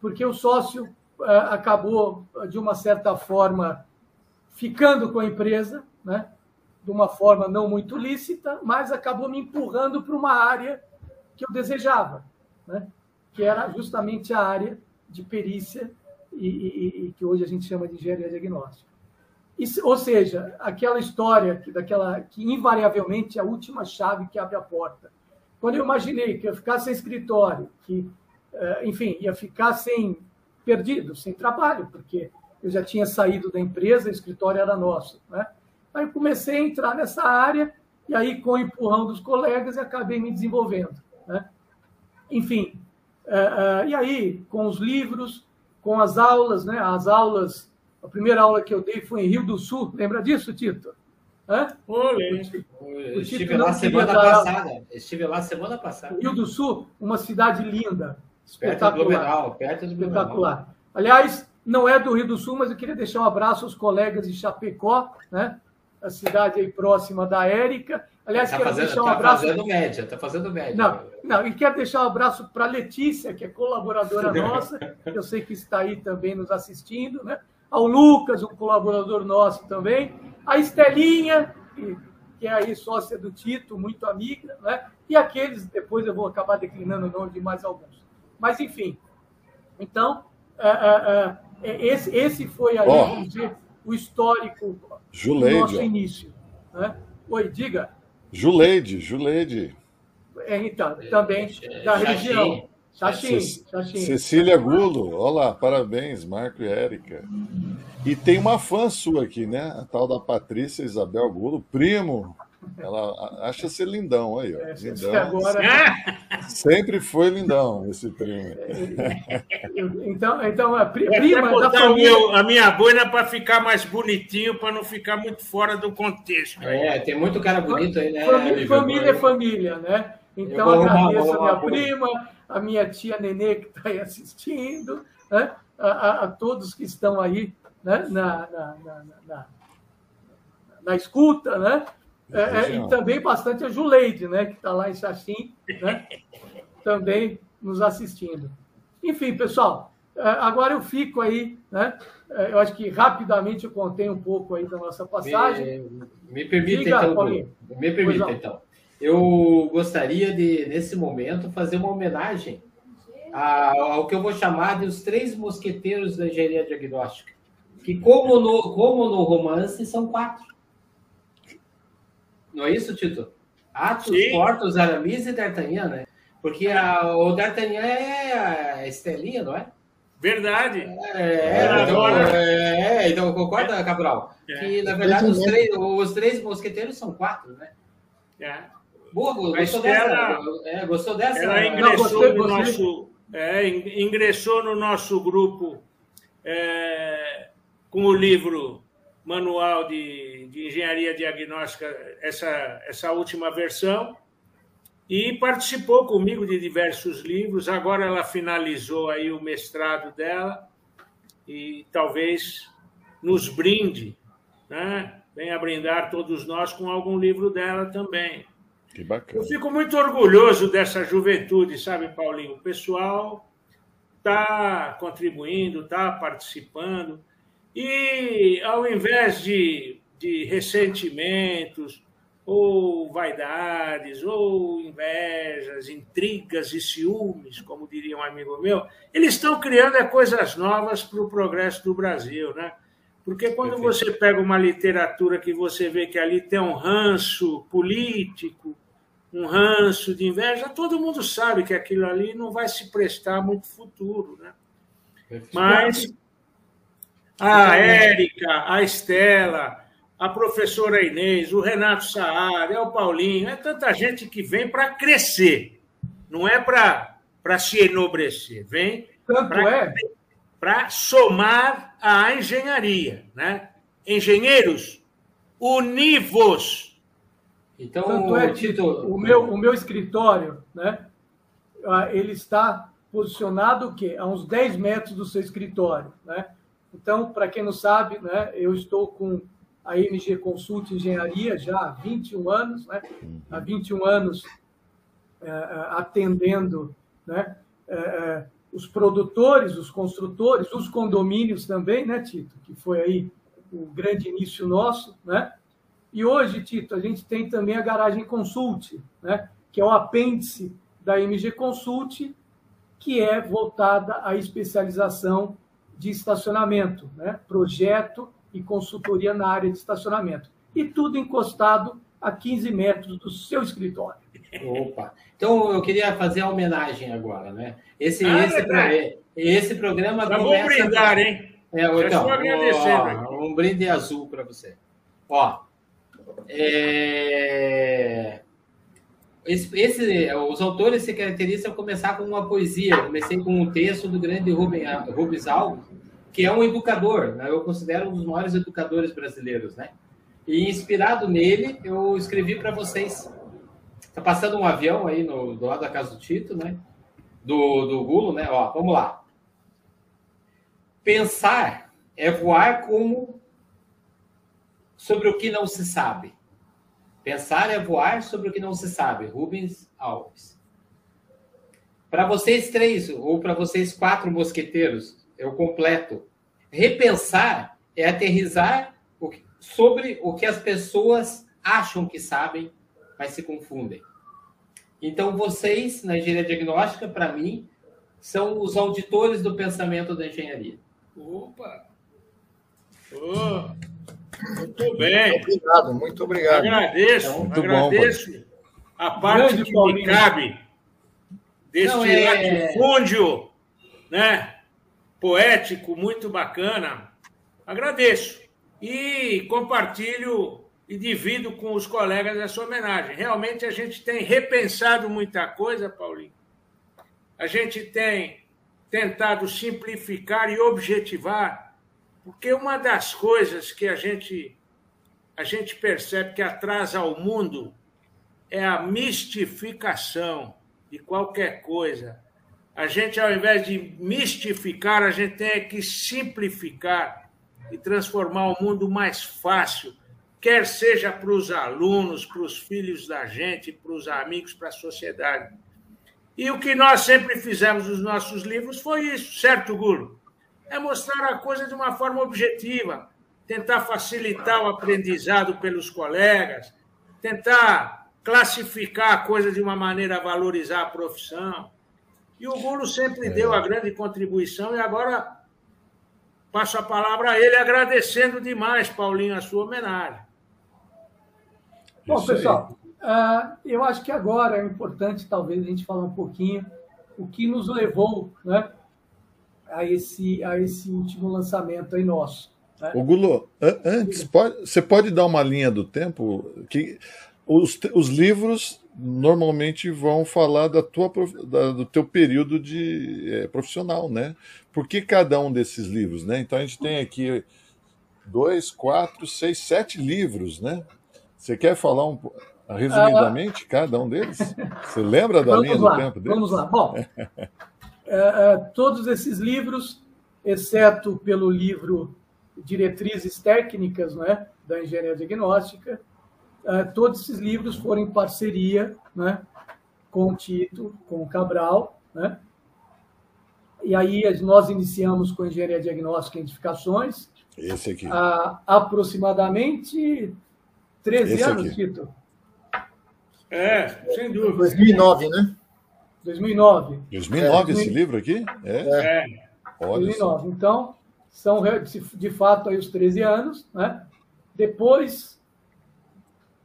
porque o sócio é, acabou, de uma certa forma, ficando com a empresa, né? de uma forma não muito lícita, mas acabou me empurrando para uma área que eu desejava, né? que era justamente a área de perícia e, e, e que hoje a gente chama de engenharia diagnóstica. E, ou seja, aquela história que, daquela, que invariavelmente é a última chave que abre a porta. Quando eu imaginei que eu ficar sem escritório, que, é, enfim, ia ficar sem perdido, sem trabalho, porque eu já tinha saído da empresa, o escritório era nosso. Né? Aí comecei a entrar nessa área, e aí, com o empurrão dos colegas, acabei me desenvolvendo. Né? Enfim, uh, uh, e aí, com os livros, com as aulas, né? as aulas, a primeira aula que eu dei foi em Rio do Sul, lembra disso, Tito? Hã? Olê. Estive lá semana passada. Estive lá semana passada. Rio do Sul, uma cidade linda. Espetacular. Perto do Blumenau, perto do Espetacular. Aliás, não é do Rio do Sul, mas eu queria deixar um abraço aos colegas de Chapecó, né? a cidade aí próxima da Érica. Aliás, tá quero fazendo, deixar um tá abraço. Fazendo média, tá fazendo média. Não, não, e quero deixar um abraço para Letícia, que é colaboradora nossa, que eu sei que está aí também nos assistindo, né? Ao Lucas, um colaborador nosso também. A Estelinha, que, que é aí sócia do Tito, muito amiga, né? E aqueles, depois eu vou acabar declinando o nome de mais alguns. Mas, enfim. Então, é, é, é, esse, esse foi aí, oh. vamos dizer, o histórico Juleide, do nosso início. Né? Oi, diga. Juleide, Juleide. É, então, também da região. Xaxim, Xaxim. Cecília Gulo, olá, parabéns, Marco e Érica. E tem uma fã sua aqui, né? A tal da Patrícia Isabel Gulo, primo ela acha ser lindão aí, ó. É, lindão. Agora... Sempre foi lindão esse primo. Então, então a prima da família... Meu, a minha boina para ficar mais bonitinho, para não ficar muito fora do contexto. É, tem muito cara bonito aí, né? Família, família é família, né? Então, agradeço a minha prima, a minha tia Nenê, que está aí assistindo, né? a, a, a, todos que estão aí né? na, na, na, na, na escuta, né? É, é, e também bastante a Juleide, né? que está lá em Xaxim, né? (laughs) também nos assistindo. Enfim, pessoal, é, agora eu fico aí, né? É, eu acho que rapidamente eu contei um pouco aí da nossa passagem. Me, me permita, Diga, então, Paulinho. me permita, então. Eu gostaria de, nesse momento, fazer uma homenagem ao que eu vou chamar de os três mosqueteiros da engenharia diagnóstica, que, como no, como no romance, são quatro. Não é isso, Tito? Atos, Sim. Portos, Aramis e D'Artagnan, né? Porque a, o D'Artagnan é a Estelinha, não é? Verdade. É, é, então, é, então concorda, Cabral? É. Que, na verdade, os três, os três mosqueteiros são quatro, né? É. Boa, gostou dessa? É, gostou dessa? Ela ingressou, Não, no, nosso, é, ingressou no nosso grupo é, com o livro Manual de, de Engenharia Diagnóstica, essa, essa última versão, e participou comigo de diversos livros. Agora ela finalizou aí o mestrado dela e talvez nos brinde, né? venha brindar todos nós com algum livro dela também. Que bacana. Eu fico muito orgulhoso dessa juventude, sabe, Paulinho? O pessoal está contribuindo, está participando. E ao invés de, de ressentimentos, ou vaidades, ou invejas, intrigas e ciúmes, como diria um amigo meu, eles estão criando é, coisas novas para o progresso do Brasil, né? Porque quando você pega uma literatura que você vê que ali tem um ranço político, um ranço de inveja, todo mundo sabe que aquilo ali não vai se prestar muito futuro, né? Mas a Érica, a Estela, a professora Inês, o Renato Saad, é o Paulinho, é tanta gente que vem para crescer, não é para se enobrecer, vem para é. somar à engenharia. Né? Engenheiros, univos então, Tanto é, Tito, o meu, o meu escritório, né, ah, ele está posicionado o quê? a uns 10 metros do seu escritório. Né? Então, para quem não sabe, né, eu estou com a MG Consult Engenharia já há 21 anos, né? há 21 anos é, é, atendendo né, é, é, os produtores, os construtores, os condomínios também, né, Tito? Que foi aí o grande início nosso, né? E hoje, Tito, a gente tem também a Garagem Consult, né, que é o apêndice da MG Consult, que é voltada à especialização de estacionamento, né, projeto e consultoria na área de estacionamento. E tudo encostado a 15 metros do seu escritório. Opa! Então, eu queria fazer a homenagem agora, né? Esse, ah, esse, esse programa Já começa... vou brindar, hein? É, então, ó, um brinde azul para você. Ó, é... Esse, esse, os autores se caracterizam a começar com uma poesia. Eu comecei com um texto do grande Rubens Alves, que é um educador. Né? Eu considero um dos maiores educadores brasileiros, né? E inspirado nele, eu escrevi para vocês. Está passando um avião aí no, do lado da casa do Tito, né? Do, do Gulo, né? Ó, vamos lá. Pensar é voar como sobre o que não se sabe. Pensar é voar sobre o que não se sabe. Rubens Alves. Para vocês três, ou para vocês quatro mosqueteiros, eu completo. Repensar é aterrizar sobre o que as pessoas acham que sabem, mas se confundem. Então, vocês, na engenharia diagnóstica, para mim, são os auditores do pensamento da engenharia. Opa! Oh. Muito bem. Muito obrigado, muito obrigado. Agradeço, é muito agradeço bom, a parte que me cabe deste é... latifúndio né, poético, muito bacana. Agradeço. E compartilho e divido com os colegas essa homenagem. Realmente a gente tem repensado muita coisa, Paulinho. A gente tem tentado simplificar e objetivar porque uma das coisas que a gente, a gente percebe que atrasa o mundo é a mistificação de qualquer coisa. A gente, ao invés de mistificar, a gente tem que simplificar e transformar o mundo mais fácil, quer seja para os alunos, para os filhos da gente, para os amigos, para a sociedade. E o que nós sempre fizemos nos nossos livros foi isso, certo, Gulo? É mostrar a coisa de uma forma objetiva, tentar facilitar o aprendizado pelos colegas, tentar classificar a coisa de uma maneira a valorizar a profissão. E o Gulo sempre é. deu a grande contribuição e agora passo a palavra a ele agradecendo demais, Paulinho, a sua homenagem. Bom, pessoal, uh, eu acho que agora é importante, talvez, a gente falar um pouquinho o que nos levou né, a, esse, a esse último lançamento aí nosso. Né? O Gulo, antes, pode, você pode dar uma linha do tempo? que os, os livros normalmente vão falar da tua, da, do teu período de é, profissional, né? Por que cada um desses livros, né? Então a gente tem aqui dois, quatro, seis, sete livros, né? Você quer falar um, resumidamente ah, cada um deles? Você lembra da linha lá, do tempo deles? Vamos lá. Bom, (laughs) é, todos esses livros, exceto pelo livro Diretrizes Técnicas né, da Engenharia Diagnóstica, todos esses livros foram em parceria né, com o Tito, com o Cabral. Né? E aí nós iniciamos com Engenharia Diagnóstica e Edificações. Esse aqui. Há aproximadamente 13 Esse anos, aqui. Tito? É, sem dúvida. 2009, né? 2009. 2009 é, esse livro aqui? É. é. Olha 2009. Só. Então, são de fato aí os 13 anos, né? Depois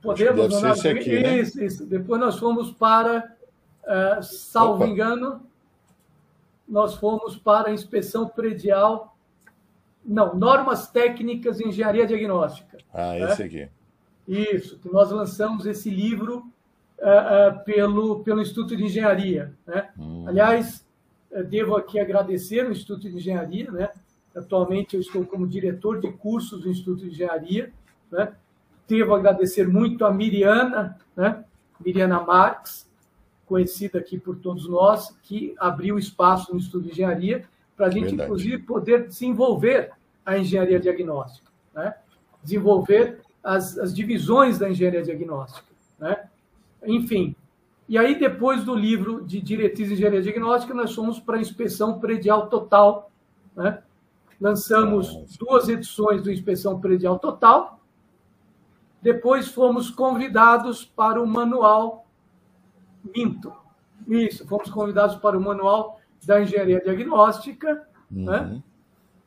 podemos deve aqui, né? isso, isso. Depois nós fomos para, uh, salvo Opa. engano, nós fomos para a inspeção predial, não, normas técnicas de engenharia diagnóstica. Ah, né? esse aqui. Isso, que nós lançamos esse livro uh, uh, pelo, pelo Instituto de Engenharia. Né? Hum. Aliás, devo aqui agradecer o Instituto de Engenharia. Né? Atualmente eu estou como diretor de cursos do Instituto de Engenharia. Né? Devo agradecer muito a Miriana, né? Miriana Marques, conhecida aqui por todos nós, que abriu espaço no Instituto de Engenharia para a gente, Verdade. inclusive, poder desenvolver a engenharia diagnóstica, né? desenvolver as, as divisões da engenharia diagnóstica. Né? Enfim, e aí depois do livro de Diretrizes de Engenharia Diagnóstica, nós fomos para a inspeção predial total. Né? Lançamos duas edições do Inspeção Predial Total. Depois fomos convidados para o manual Minto. Isso, fomos convidados para o manual da engenharia diagnóstica. Uhum. Né?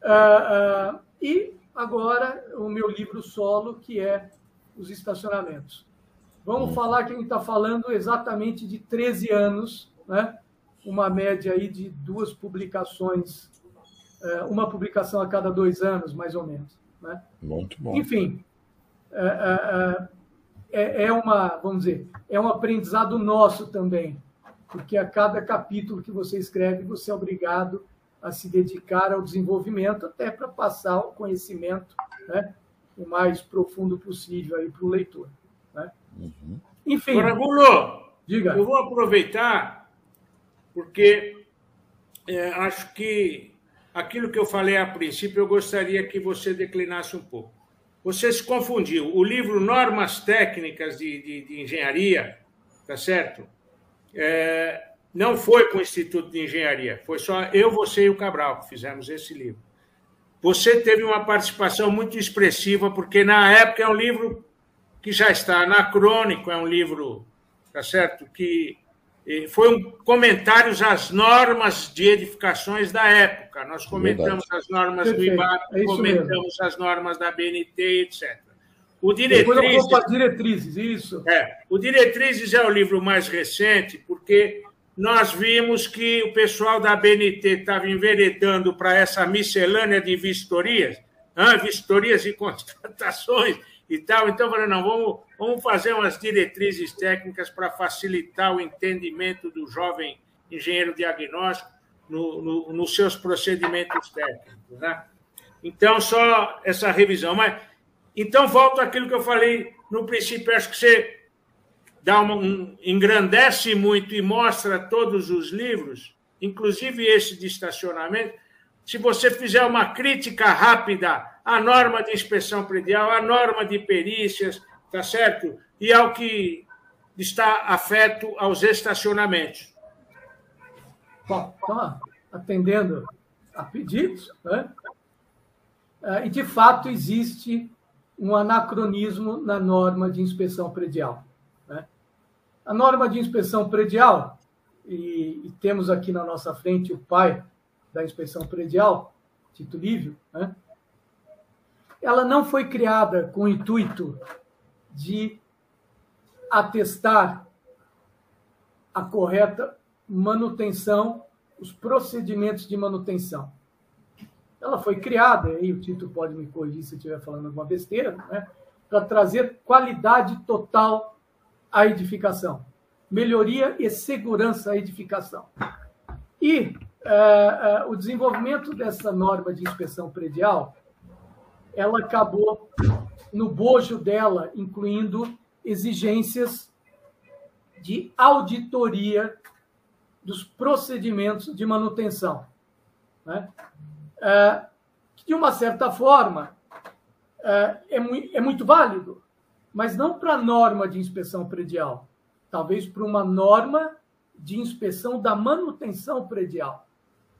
Uh, uh, e agora o meu livro solo, que é Os Estacionamentos. Vamos uhum. falar que a gente está falando exatamente de 13 anos, né? uma média aí de duas publicações, é, uma publicação a cada dois anos, mais ou menos. Né? Muito bom. Enfim, é, é, é, uma, vamos dizer, é um aprendizado nosso também, porque a cada capítulo que você escreve, você é obrigado a se dedicar ao desenvolvimento, até para passar o conhecimento né, o mais profundo possível para o leitor. Né? Uhum. Enfim. Coragulo, diga. Eu vou aproveitar, porque é, acho que aquilo que eu falei a princípio, eu gostaria que você declinasse um pouco. Você se confundiu. O livro Normas Técnicas de, de, de Engenharia, tá certo? É, não foi para o Instituto de Engenharia, foi só eu, você e o Cabral que fizemos esse livro. Você teve uma participação muito expressiva, porque na época é um livro que já está anacrônico, é um livro, tá certo? Que foi um comentários às normas de edificações da época. Nós comentamos Verdade. as normas Perfeito. do IBAP, é comentamos mesmo. as normas da BNT, etc. O Diretrizes, Depois eu vou para Diretrizes, isso. É, o Diretrizes é o livro mais recente, porque nós vimos que o pessoal da BNT estava enveredando para essa miscelânea de vistorias, ah, vistorias e (laughs) contratações e tal. Então, falei, não, vamos, vamos fazer umas diretrizes técnicas para facilitar o entendimento do jovem engenheiro diagnóstico no, no, nos seus procedimentos técnicos. Né? Então, só essa revisão. Mas, então, volto àquilo que eu falei no princípio, acho que você dá uma, um, engrandece muito e mostra todos os livros, inclusive esse de estacionamento, se você fizer uma crítica rápida à norma de inspeção predial, à norma de perícias, tá certo? E ao que está afeto aos estacionamentos. Bom, então, atendendo a pedidos, né? É, e de fato existe um anacronismo na norma de inspeção predial. Né? A norma de inspeção predial, e, e, temos aqui na nossa frente o pai da inspeção predial, Tito Lívio, né? ela não foi criada com o intuito de atestar a correta manutenção, os procedimentos de manutenção. Ela foi criada, aí o Tito pode me corrigir se eu estiver falando alguma besteira, né, para trazer qualidade total à edificação, melhoria e segurança à edificação. E é, é, o desenvolvimento dessa norma de inspeção predial, ela acabou no bojo dela, incluindo exigências de auditoria dos procedimentos de manutenção. Né? É, de uma certa forma, é, é, muito válido, mas não para a norma de inspeção predial, talvez para uma norma de inspeção da manutenção predial.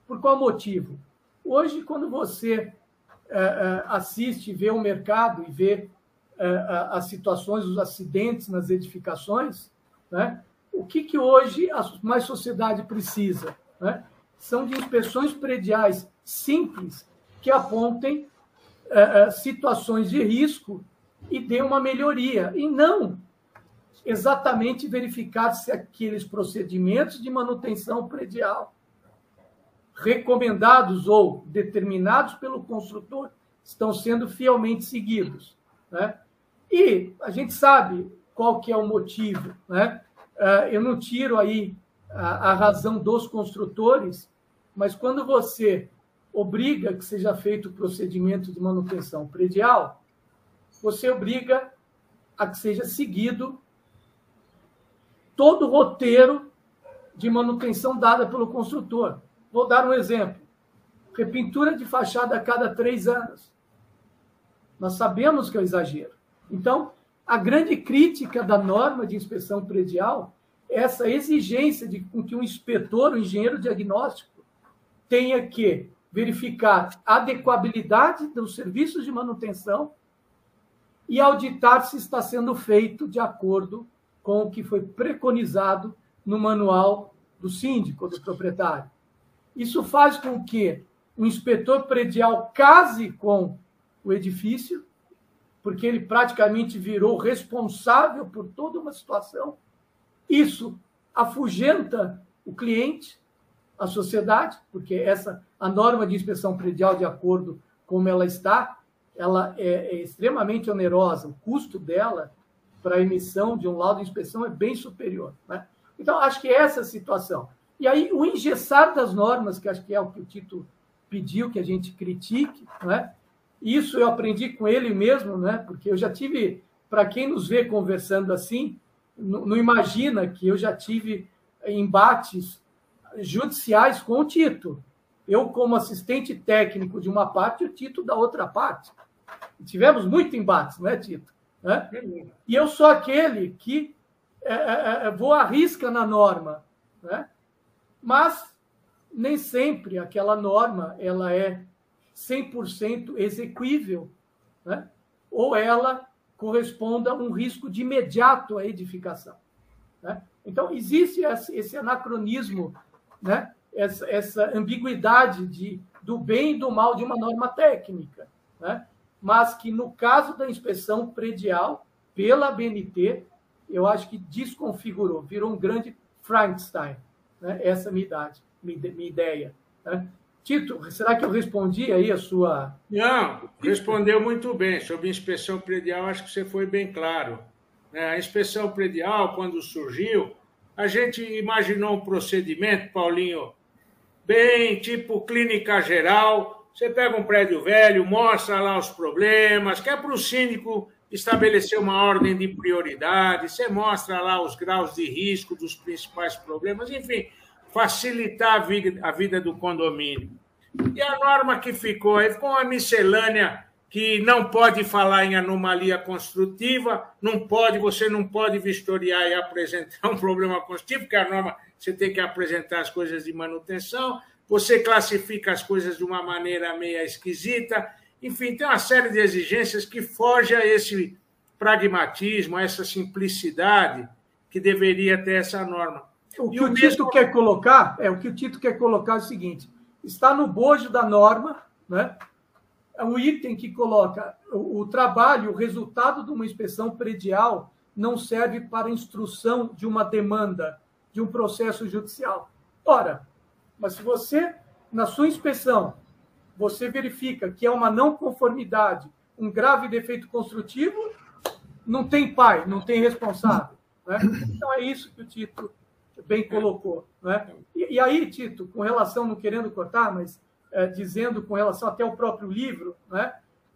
Por qual motivo? Hoje, quando você é, assiste, vê o mercado e vê as situações, os acidentes nas edificações, né? o que, que hoje a mais sociedade precisa? Né? São de inspeções prediais simples que apontem é, situações de risco e dê uma melhoria, e não exatamente verificar se aqueles procedimentos de manutenção predial recomendados ou determinados pelo construtor estão sendo fielmente seguidos. Né? E a gente sabe qual que é o motivo. Né? Ah, eu não tiro aí a, razão dos construtores, mas quando você obriga que seja feito o procedimento de manutenção predial, você obriga a que seja seguido todo o roteiro de manutenção dada pelo construtor. Vou dar um exemplo. Repintura de fachada a cada três anos. Nós sabemos que é um exagero. Então, a grande crítica da norma de inspeção predial é essa exigência de que um inspetor, um engenheiro diagnóstico, tenha que verificar a adequabilidade dos serviços de manutenção e auditar se está sendo feito de acordo com o que foi preconizado no manual do síndico, do proprietário. Isso faz com que o inspetor predial case com o edifício porque ele praticamente virou responsável por toda uma situação. Isso afugenta o cliente, a sociedade, porque essa a norma de inspeção predial, de acordo como ela está, ela é, é extremamente onerosa. O custo dela para a emissão de um laudo de inspeção é bem superior. Né? Então, acho que é essa a situação. E aí, o engessar das normas, que acho que é o que o Tito pediu que a gente critique, né? Isso eu aprendi com ele mesmo, né? Porque eu já tive, para quem nos vê conversando assim, não, não imagina que eu já tive embates judiciais com o Tito. Eu, como assistente técnico de uma parte, o Tito da outra parte. Tivemos muito embates, não é, Tito? Né? E eu sou aquele que é, é, é, vou à risca na norma, né? Mas nem sempre aquela norma ela é 100% exequível, né? ou ela corresponda a um risco de imediato à edificação. Né? Então, existe esse anacronismo, né? essa, essa ambiguidade de, do bem e do mal de uma norma técnica, né? mas que, no caso da inspeção predial, pela BNT, eu acho que desconfigurou, virou um grande Frankenstein. Né? Essa é a minha, idade, minha, ideia. Né? Tito, será que eu respondi aí a sua. Não, respondeu muito bem. Sobre inspeção predial, acho que você foi bem claro. É, a inspeção predial, quando surgiu, a gente imaginou um procedimento, Paulinho, bem tipo clínica geral. Você pega um prédio velho, mostra lá os problemas, que é para o síndico estabelecer uma ordem de prioridade, você mostra lá os graus de risco dos principais problemas, enfim, facilitar a vida, a vida do condomínio. E a norma que ficou aí ficou uma miscelânea que não pode falar em anomalia construtiva, não pode, você não pode vistoriar e apresentar um problema construtivo, porque a norma você tem que apresentar as coisas de manutenção, você classifica as coisas de uma maneira meia esquisita, enfim, tem uma série de exigências que foge a esse pragmatismo, a essa simplicidade que deveria ter essa norma. O que e o, o Tito mesmo... quer colocar é o que o Tito quer colocar é o seguinte: está no bojo da norma, né? É um item que coloca o, o trabalho, o resultado de uma inspeção predial não serve para instrução de uma demanda, de um processo judicial. Ora, mas se você, na sua inspeção, você verifica que é uma não conformidade, um grave defeito construtivo, não tem pai, não tem responsável. Né? Então é isso que o Tito bem colocou. Né? E, e aí, Tito, com relação, não querendo cortar, mas é, dizendo com relação até ao próprio livro, né?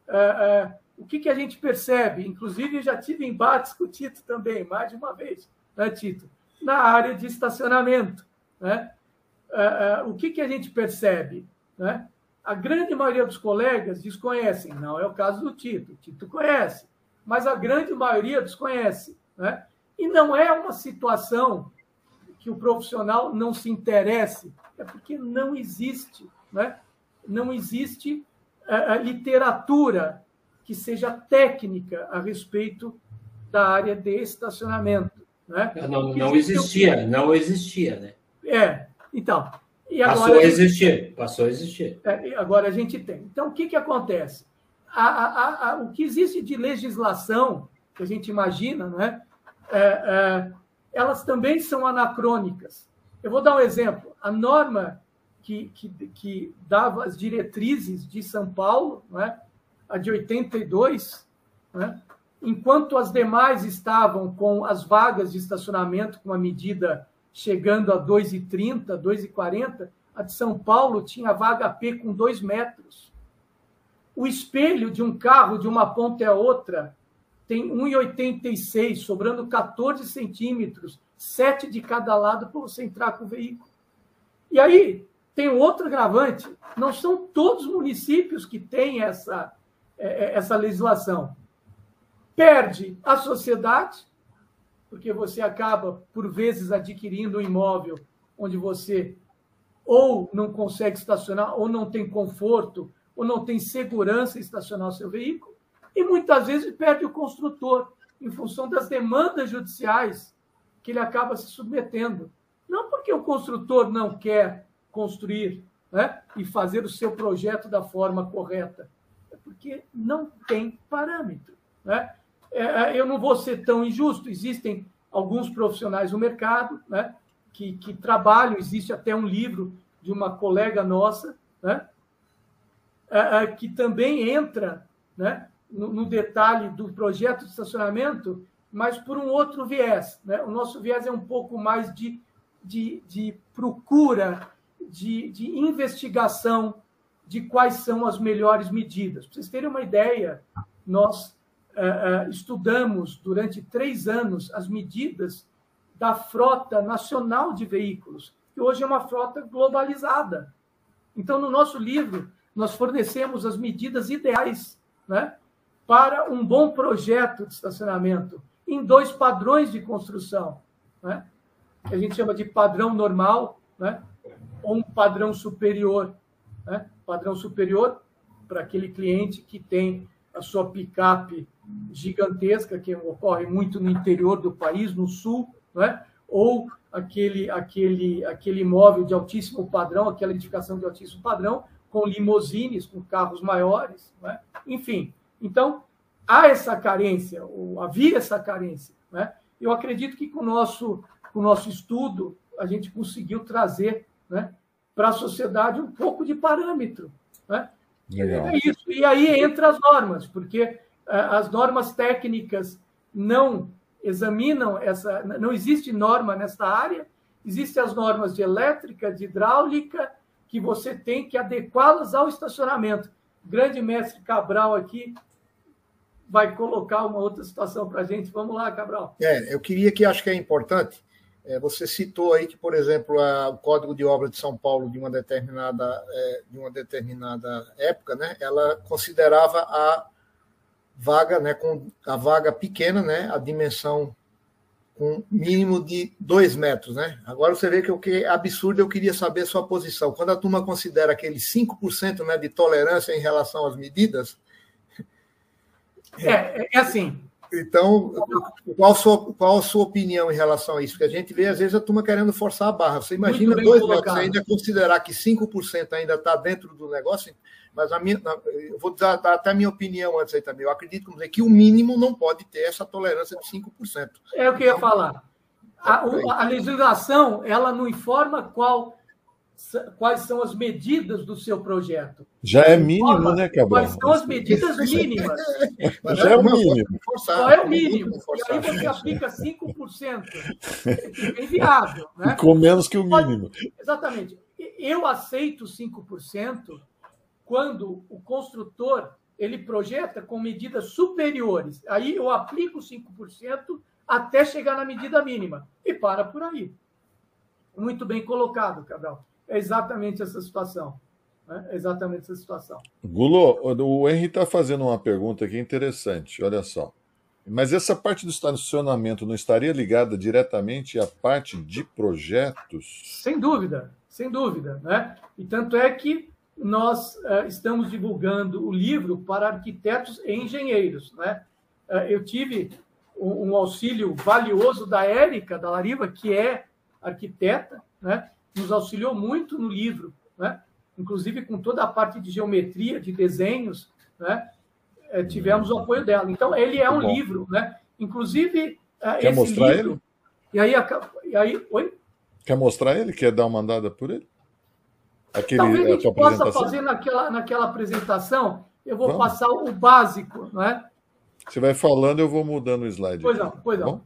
É, é, o que, que a gente percebe? Inclusive, já tive embates com o Tito também, mais de uma vez, né, Tito? Na área de estacionamento. Né? É, é, o que, que a gente percebe? Né? A grande maioria dos colegas desconhecem, não é o caso do Tito, o Tito conhece, mas a grande maioria desconhece. Né? E não é uma situação que o profissional não se interesse, é porque não existe né? não existe a, literatura que seja técnica a respeito da área de estacionamento. Né? Não, não existia, não existia, né? É, então. E agora passou a existir, passou a existir. É, agora a gente tem. Então, o que, que acontece? A, a, a, o que existe de legislação, que a gente imagina, né? É, é, elas também são anacrônicas. Eu vou dar um exemplo. A norma que, que, que dava as diretrizes de São Paulo, né, a de 82, né, enquanto as demais estavam com as vagas de estacionamento com a medida chegando a 2,30, 2,40, a de São Paulo tinha vaga P com 2 metros. O espelho de um carro de uma ponta a outra tem 1,86, sobrando 14 centímetros, 7 de cada lado para você entrar com o veículo. E aí, tem outro agravante: não são todos os municípios que têm essa, é, é, essa legislação. Perde a sociedade, porque você acaba, por vezes, adquirindo um imóvel onde você ou não consegue estacionar, ou não tem conforto, ou não tem segurança em estacionar o seu veículo, e muitas vezes perde o construtor, em função das demandas judiciais que ele acaba se submetendo. Não porque o construtor não quer construir né, e fazer o seu projeto da forma correta? É porque não tem parâmetro. Né? É, é, eu não vou ser tão injusto, existem alguns profissionais no mercado né, que, que trabalham, existe até um livro de uma colega nossa, né, é, que também entra né, no, no, detalhe do projeto de estacionamento, mas por um outro viés. Né? O nosso viés é um pouco mais de, de, de procura de, de investigação de quais são as melhores medidas. Para vocês terem uma ideia, nós estudamos durante três anos as medidas da frota nacional de veículos, que hoje é uma frota globalizada. Então, no nosso livro, nós fornecemos as medidas ideais né, para um bom projeto de estacionamento em dois padrões de construção, né, que a gente chama de padrão normal né, ou um padrão superior. Né? Padrão superior para aquele cliente que tem a sua picape gigantesca, que ocorre muito no interior do país, no sul, né? ou aquele, aquele, aquele imóvel de altíssimo padrão, aquela edificação de altíssimo padrão, com limousines, com carros maiores, né? enfim. Então, há essa carência, ou havia essa carência. Né? Eu acredito que com o nosso, com o nosso estudo, a gente conseguiu trazer né, para a sociedade um pouco de parâmetro. Né? É isso. E aí entra as normas, porque as normas técnicas não examinam essa. Não existe norma nessa área, existem as normas de elétrica, de hidráulica, que você tem que adequá-las ao estacionamento. O grande mestre Cabral aqui vai colocar uma outra situação para a gente. Vamos lá, Cabral. É, eu queria que acho que é importante. É, você citou aí que, por exemplo, a, o Código de Obra de São Paulo de uma determinada é, de uma determinada época, né? Ela considerava a vaga, né, com a vaga pequena, né, a dimensão com mínimo de dois metros, né? Agora você vê que o que é absurdo, eu queria saber a sua posição. Quando a turma considera aquele 5% né, de tolerância em relação às medidas. É, é assim. Então, qual a, sua, qual a sua opinião em relação a isso? Porque a gente vê, às vezes, a turma querendo forçar a barra. Você imagina dois metros, ainda considerar que 5% ainda está dentro do negócio, mas a minha, eu vou dar, dar, até a minha opinião antes aí também. Eu acredito dizer, que o mínimo não pode ter essa tolerância de 5%. É o que eu ia falar. A, a legislação ela não informa qual, quais são as medidas do seu projeto. Já é mínimo, né, Cabral? Quais são as medidas (laughs) mínimas? Já é o mínimo. Qual é o mínimo? E aí você aplica 5%. É inviável. Né? (laughs) Com menos que o mínimo. Exatamente. Eu aceito 5% quando o construtor ele projeta com medidas superiores. Aí eu aplico 5% até chegar na medida mínima. E para por aí. Muito bem colocado, Cabral. É exatamente essa situação. Né? É exatamente essa situação. Gulo, o Henry está fazendo uma pergunta aqui interessante. Olha só. Mas essa parte do estacionamento não estaria ligada diretamente à parte de projetos? Sem dúvida, sem dúvida. Né? E tanto é que nós uh, estamos divulgando o livro para arquitetos e engenheiros. Né? Uh, eu tive um, um, auxílio valioso da Érica, da Lariva, que é arquiteta, né? nos auxiliou muito no livro, né? inclusive com toda a parte de geometria, de desenhos, né? Uh, tivemos o apoio dela. Então, ele é um livro, né? inclusive Quer mostrar livro... ele? E aí, e aí, oi? Quer mostrar ele? Quer dar uma andada por ele? Aquele, Talvez a gente possa fazer naquela, naquela apresentação, eu vou Vamos. passar o básico, não é? Você vai falando, eu vou mudando o slide. Pois não, pois não.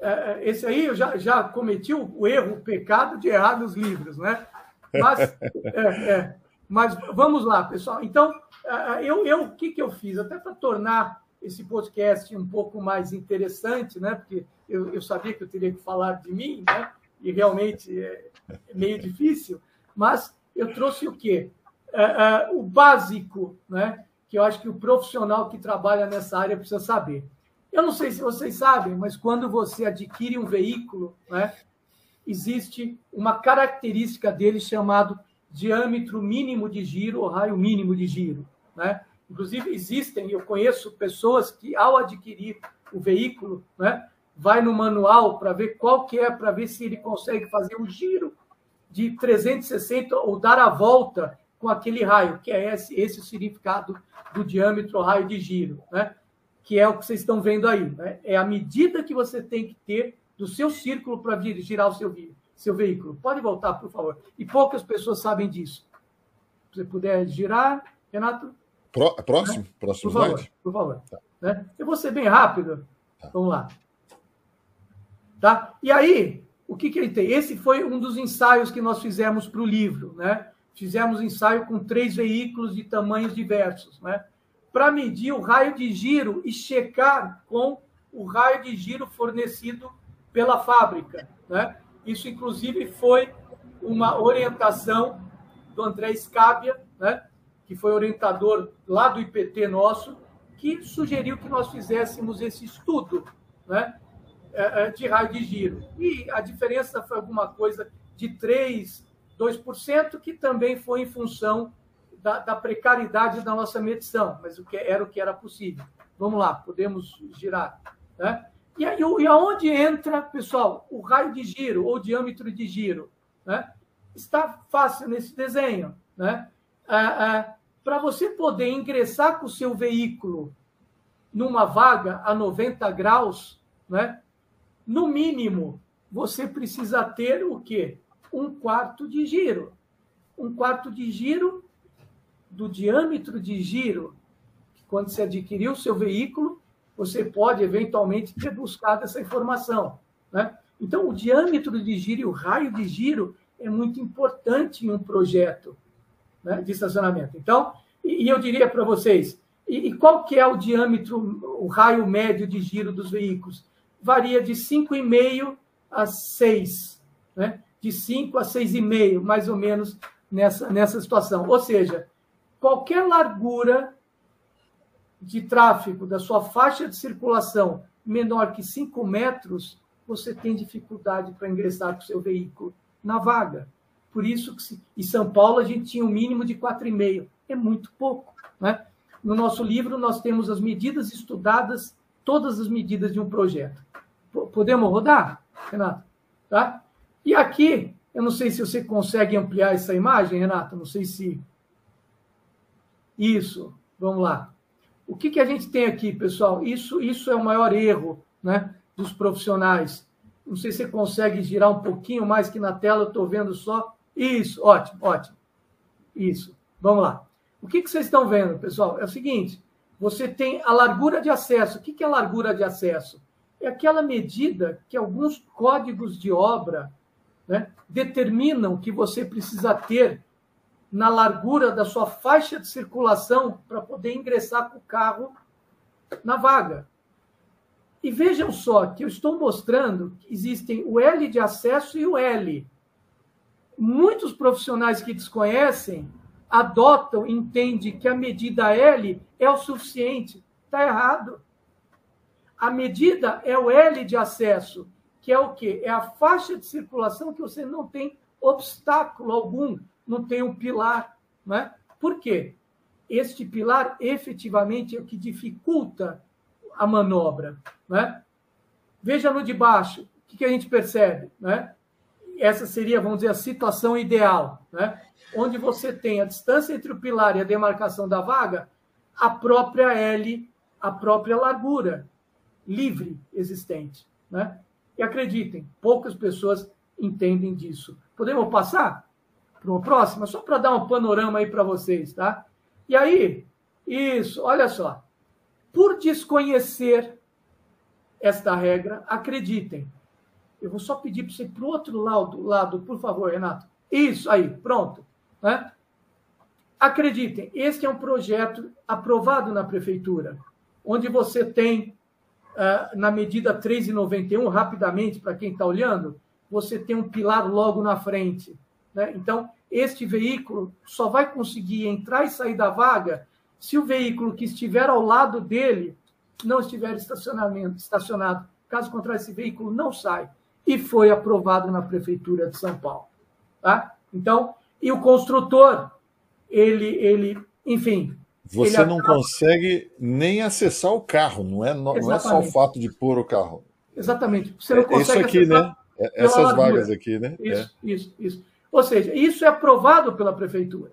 É, é, esse aí eu já, já cometi o, erro, o pecado de errar nos livros, né? Mas, (laughs) é, é, mas vamos lá, pessoal. Então, é, eu, eu, o que, que eu fiz? Até para tornar esse podcast um pouco mais interessante, né? Porque eu, eu sabia que eu teria que falar de mim, né? E realmente é meio difícil, mas eu trouxe o quê? É, é, o básico, né? que eu acho que o profissional que trabalha nessa área precisa saber. Eu não sei se vocês sabem, mas quando você adquire um veículo, né, existe uma característica dele chamado diâmetro mínimo de giro ou raio mínimo de giro. Né? Inclusive, existem, eu conheço pessoas que, ao adquirir o veículo, né, vai no manual para ver qual que é, para ver se ele consegue fazer um giro de 360 ou dar a volta com aquele raio, que é esse, esse o significado do diâmetro raio de giro, né? que é o que vocês estão vendo aí. Né? É a medida que você tem que ter do seu círculo para girar o seu, seu veículo. Pode voltar, por favor. E poucas pessoas sabem disso. Se você puder girar, Renato. Pro, próximo? Né? Próximo por slide? Favor, por favor. Tá. Né? Eu vou ser bem rápido. Tá. Vamos lá. Tá? E aí, o que, que ele tem? Esse foi um dos ensaios que nós fizemos para o livro. Né? Fizemos ensaio com três veículos de tamanhos diversos, né? para medir o raio de giro e checar com o raio de giro fornecido pela fábrica. Né? Isso, inclusive, foi uma orientação do André Scabia, né? que foi orientador lá do IPT nosso, que sugeriu que nós fizéssemos esse estudo. Né? É, é, de raio de giro. E a diferença foi alguma coisa de 3, 2%, que também foi em função da, da, precariedade da nossa medição, mas o que era o que era possível. Vamos lá, podemos girar. Né? E, aí, e aonde entra, pessoal, o raio de giro ou diâmetro de giro? Né? Está fácil nesse desenho. Né? Para você poder ingressar com o seu veículo numa vaga a 90 graus, né? No mínimo, você precisa ter o quê? Um quarto de giro. Um quarto de giro do diâmetro de giro. Quando você adquiriu o seu veículo, você pode eventualmente ter buscado essa informação. Né? Então, o diâmetro de giro e o raio de giro é muito importante em um projeto né, de estacionamento. Então, e eu diria para vocês, E, e qual que é o diâmetro, o raio médio de giro dos veículos? Varia de 5,5 a 6, né? de 5 a 6,5, mais ou menos, nessa, nessa situação. Ou seja, qualquer largura de tráfego da sua faixa de circulação menor que 5 metros, você tem dificuldade para ingressar com o seu veículo na vaga. Por isso que em São Paulo a gente tinha um mínimo de 4,5. É muito pouco. Né? No nosso livro nós temos as medidas estudadas, todas as medidas de um projeto. Podemos rodar, Renato? Tá? E aqui, eu não sei se você consegue ampliar essa imagem, Renato, não sei se. Isso, vamos lá. O que, que a gente tem aqui, pessoal? Isso, isso é o maior erro né, dos profissionais. Não sei se você consegue girar um pouquinho mais que na tela, eu estou vendo só. Isso, ótimo, ótimo. Isso, vamos lá. O que, que vocês estão vendo, pessoal? É o seguinte: você tem a largura de acesso. O que, é largura de acesso? É aquela medida que alguns códigos de obra né, determinam que você precisa ter na largura da sua faixa de circulação para poder ingressar com o carro na vaga. E vejam só que eu estou mostrando que existem o L de acesso e o L. Muitos profissionais que desconhecem adotam, entendem que a medida L é o suficiente. Está errado. A medida é o L de acesso, que é o quê? É a faixa de circulação que você não tem obstáculo algum, não tem um pilar. Né? Por quê? Este pilar efetivamente é o que dificulta a manobra. Né? Veja no de baixo, o que a gente percebe? Né? Essa seria, vamos dizer, a situação ideal, né? onde você tem a distância entre o pilar e a demarcação da vaga, a própria L, a própria largura livre existente. Né? E acreditem, poucas pessoas entendem disso. Podemos passar para uma próxima? Só para dar um panorama aí para vocês, tá? E aí, isso, olha só. Por desconhecer esta regra, acreditem. Eu vou só pedir para você para o outro lado, lado, por favor, Renato. Isso aí, pronto. Né? Acreditem, este é um projeto aprovado na prefeitura, onde você tem, uh, na medida 3,91, rapidamente, para quem está olhando, você tem um pilar logo na frente. Né? Então, este veículo só vai conseguir entrar e sair da vaga se o veículo que estiver ao lado dele não estiver estacionamento, estacionado. Caso contrário, esse veículo não sai. E foi aprovado na Prefeitura de São Paulo. Tá? Então, e o construtor, ele, ele enfim. Você ele não acaba... consegue nem acessar o carro, não é, não, não, é só o fato de pôr o carro. Exatamente. Você não é, consegue isso aqui, né? É, essas vagas aqui, né? Isso, é. isso, isso. Ou seja, isso é aprovado pela prefeitura.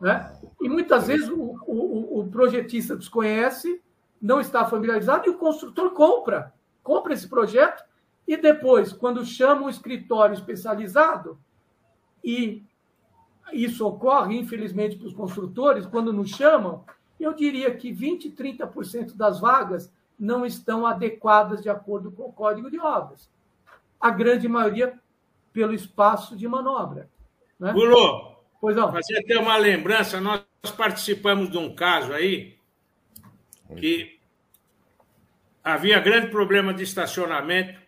Né? E muitas vezes o, o, o projetista desconhece, não está familiarizado e o construtor compra. Compra esse projeto e depois, quando chama um escritório especializado, e isso ocorre, infelizmente, para os construtores, quando nos chamam, eu diria que 20%, 30% das vagas não estão adequadas de acordo com o Código de Obras. A grande maioria pelo espaço de manobra. Né? Gulô, pois não. fazer até uma lembrança, nós participamos de um caso aí que havia grande problema de estacionamento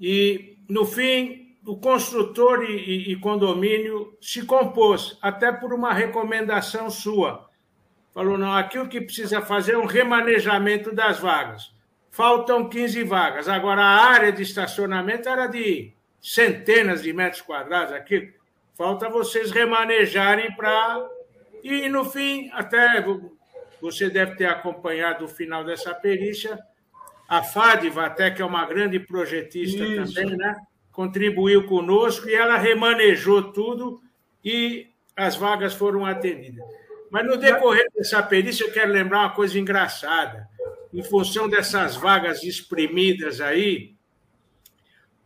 e, no fim, o construtor e, e, condomínio se compôs, até por uma recomendação sua. Falou, não, aqui o que precisa fazer é um remanejamento das vagas. Faltam 15 vagas. Agora, a área de estacionamento era de centenas de metros quadrados aqui. Falta vocês remanejarem para. E, no fim, até você deve ter acompanhado o final dessa perícia. A FADIVA, até que é uma grande projetista Isso. também, né? contribuiu conosco e ela remanejou tudo e as vagas foram atendidas. Mas no decorrer dessa perícia, eu quero lembrar uma coisa engraçada. Em função dessas vagas exprimidas aí,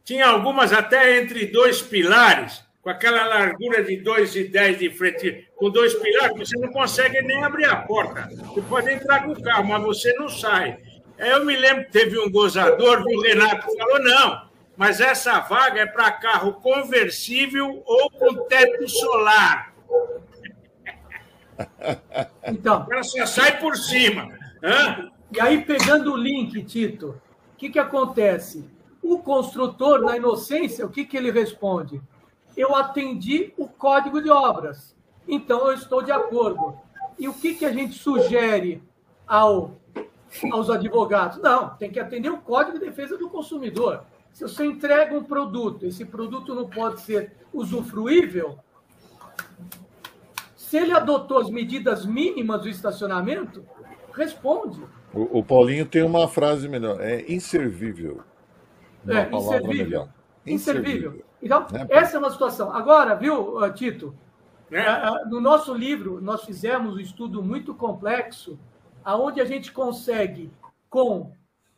tinha algumas até entre dois pilares, com aquela largura de 2,10 de frente, com dois pilares, você não consegue nem abrir a porta. Você pode entrar com o carro, mas você não sai. Eu me lembro que teve um gozador, o Renato falou: não, mas essa vaga é para carro conversível ou com teto solar. (laughs) Então, cara só sai por cima. Hã? E aí, pegando o link, Tito, o que, que acontece? O construtor, na inocência, o que, que ele responde? Eu atendi o código de obras, então eu estou de acordo. E o que, que a gente sugere ao, aos advogados? Não, tem que atender o código de defesa do consumidor. Se você entrega um produto, esse produto não pode ser usufruível, se ele adotou as medidas mínimas do estacionamento, responde. O, o Paulinho tem uma frase melhor, é inservível. Uma é, inservível. Melhor. Inservível. Então, né? essa é uma situação. Agora, viu, Tito? É. No nosso livro, nós fizemos um estudo muito complexo, aonde a gente consegue, com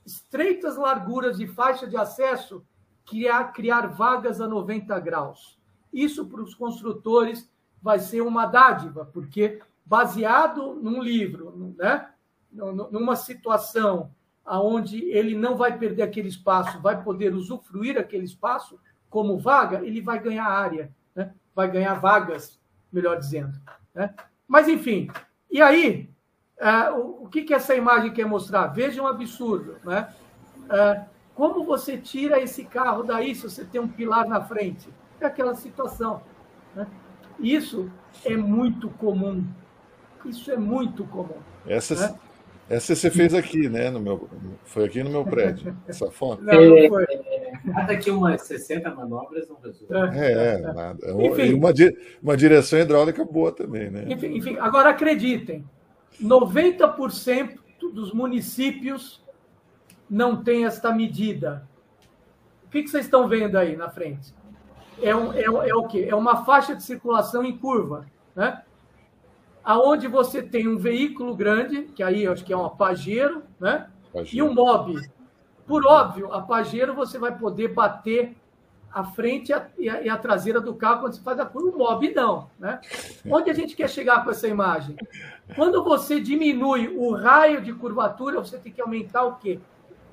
estreitas larguras de faixa de acesso, criar, criar vagas a 90 graus. Isso para os construtores vai ser uma dádiva, porque baseado num livro, né, numa situação aonde ele não vai perder aquele espaço, vai poder usufruir aquele espaço como vaga, ele vai ganhar área, né? vai ganhar vagas, melhor dizendo. Né? Mas, enfim, e aí, uh, o, o que, que essa imagem quer mostrar? Veja um absurdo. Né? Uh, como você tira esse carro daí se você tem um pilar na frente? É aquela situação. Né? Isso é muito comum. Isso é muito comum. Essa, né? essa você fez aqui, né? No meu, foi aqui no meu prédio, essa foto. Não, não foi. É, nada que umas 60 manobras não resolve. É, é, nada. É enfim, uma, uma direção hidráulica boa também, né? Enfim, enfim agora acreditem, 90% dos municípios não tem esta medida. O que, que vocês estão vendo aí na frente? É, um, é, é o quê? É uma faixa de circulação em curva, né? Aonde você tem um veículo grande, que aí eu acho que é um Pajero, né? Pajero. E um mob. Por óbvio, a Pajero você vai poder bater a frente e a, e a, traseira do carro quando você faz a curva. O mob não, né? Onde a gente quer chegar com essa imagem? Quando você diminui o raio de curvatura, você tem que aumentar o quê?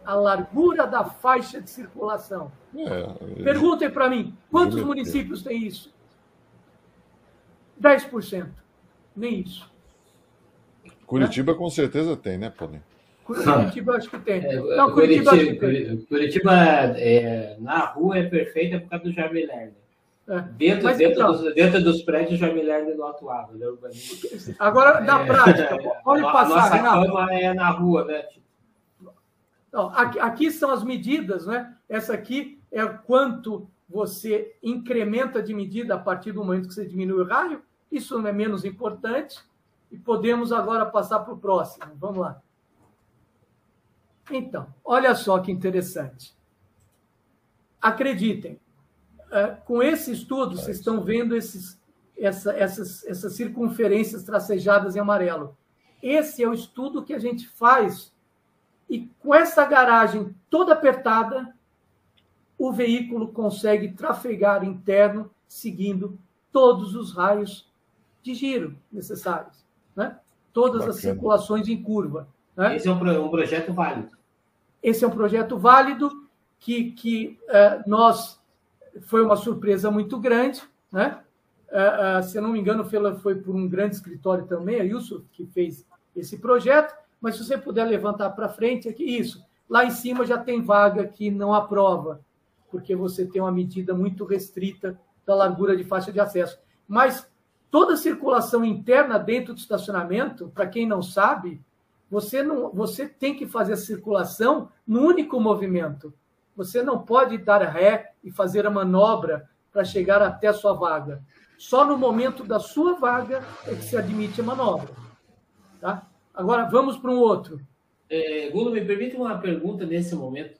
a largura da faixa de circulação. É, Perguntem para mim, quantos municípios têm isso? 10%. Nem isso. Curitiba com certeza tem, né, Paulinho? Curitiba acho que tem. É, Não, Curitiba, Curitiba, Curitiba, Curitiba é, na rua é perfeita por causa do Jaime Lerner. É. Dentro, dentro, então, dos, dentro dos prédios, Jaime Lerner não atuava. Né? Agora, na é, prática, pode passar. Nossa cama é na rua, né? Não, aqui, aqui, são as medidas, né? Essa aqui é quanto você incrementa de medida a partir do momento que você diminui o raio. Isso não é menos importante. E podemos agora passar para o próximo. Vamos lá. Então, olha só que interessante. Acreditem, é, com esse estudo, vocês estão vendo esses, essa, essas, essas circunferências tracejadas em amarelo. Esse é o estudo que a gente faz e com essa garagem toda apertada, o veículo consegue trafegar interno seguindo todos os raios de giro necessários, né? Todas Bacana. as circulações em curva. Né? Esse é um, um, projeto válido. Esse é um projeto válido que, que uh, nós foi uma surpresa muito grande, né? Uh, uh, se eu não me engano, foi por um grande escritório também, a Yusuf, que fez esse projeto. Mas se você puder levantar para frente, aqui, isso. Lá em cima já tem vaga que não aprova, porque você tem uma medida muito restrita da largura de faixa de acesso. Mas toda circulação interna dentro do estacionamento, para quem não sabe, você não, você tem que fazer a circulação no único movimento. Você não pode dar ré e fazer a manobra para chegar até a sua vaga. Só no momento da sua vaga é que se admite a manobra. Tá? Agora vamos para um outro. É, Gulo, me permite uma pergunta nesse momento.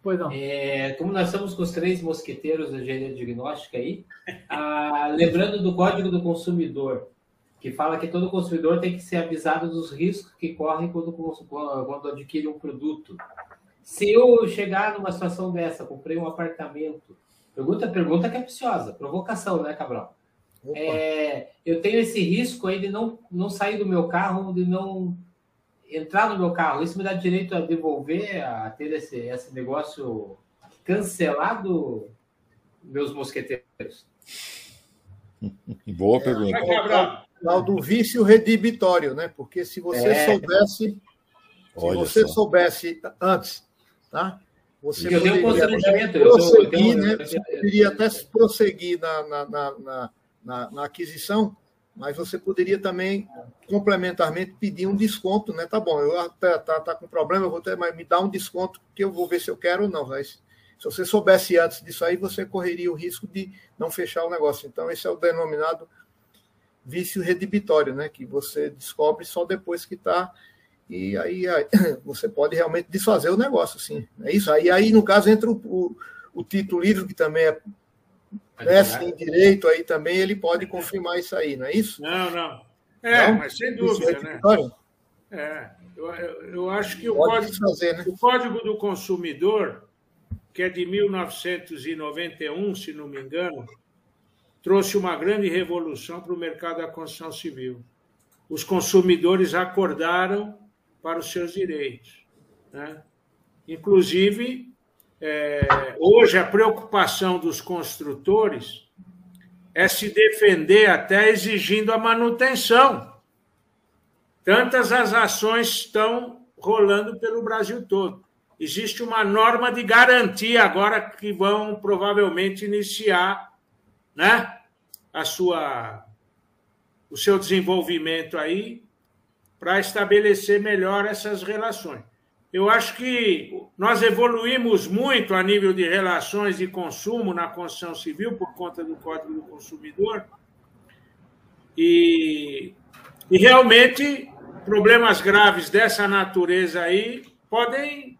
Pois não. É, como nós estamos com os três mosqueteiros da engenharia diagnóstica aí, (laughs) ah, lembrando do Código do Consumidor, que fala que todo consumidor tem que ser avisado dos riscos que corre quando, quando adquire um produto. Se eu chegar numa situação dessa, comprei um apartamento, pergunta pergunta capciosa, provocação, né, Cabral? É, eu tenho esse risco aí de não, não sair do meu carro, de não entrar no meu carro. Isso me dá direito a devolver, a ter esse, esse negócio cancelado, meus mosqueteiros? (laughs) Boa pergunta. É, tal do vício redibitório, né? Porque se você é. soubesse, se você só. soubesse antes, tá? Você eu poderia até prosseguir, né? Você poderia até prosseguir na, na, na, na, na aquisição, mas você poderia também, complementarmente, pedir um desconto, né? Tá bom, eu até tá, tá com problema, eu vou ter, mas me dá um desconto que eu vou ver se eu quero ou não. Mas se você soubesse antes disso aí, você correria o risco de não fechar o negócio. Então, esse é o denominado vício redibitório, né? Que você descobre só depois que está e aí, aí, (coughs) você pode realmente desfazer o negócio, sim. É isso. Aí, aí no caso, entra o, o, o título livre, que também é mestre em direito, aí também ele pode confirmar isso aí, não é isso? Não, não. É, não? mas sem dúvida, né? É, eu, eu acho que o código, fazer, né? o código do Consumidor, que é de 1991, se não me engano, trouxe uma grande revolução para o mercado da construção civil. Os consumidores acordaram para os seus direitos. Né? Inclusive, é, hoje a preocupação dos construtores é se defender até exigindo a manutenção. Tantas as ações estão rolando pelo Brasil todo. Existe uma norma de garantia agora que vão provavelmente iniciar né, a sua, o seu desenvolvimento aí para estabelecer melhor essas relações. Eu acho que nós evoluímos muito a nível de relações de consumo na construção civil por conta do Código do Consumidor. E, e realmente problemas graves dessa natureza aí podem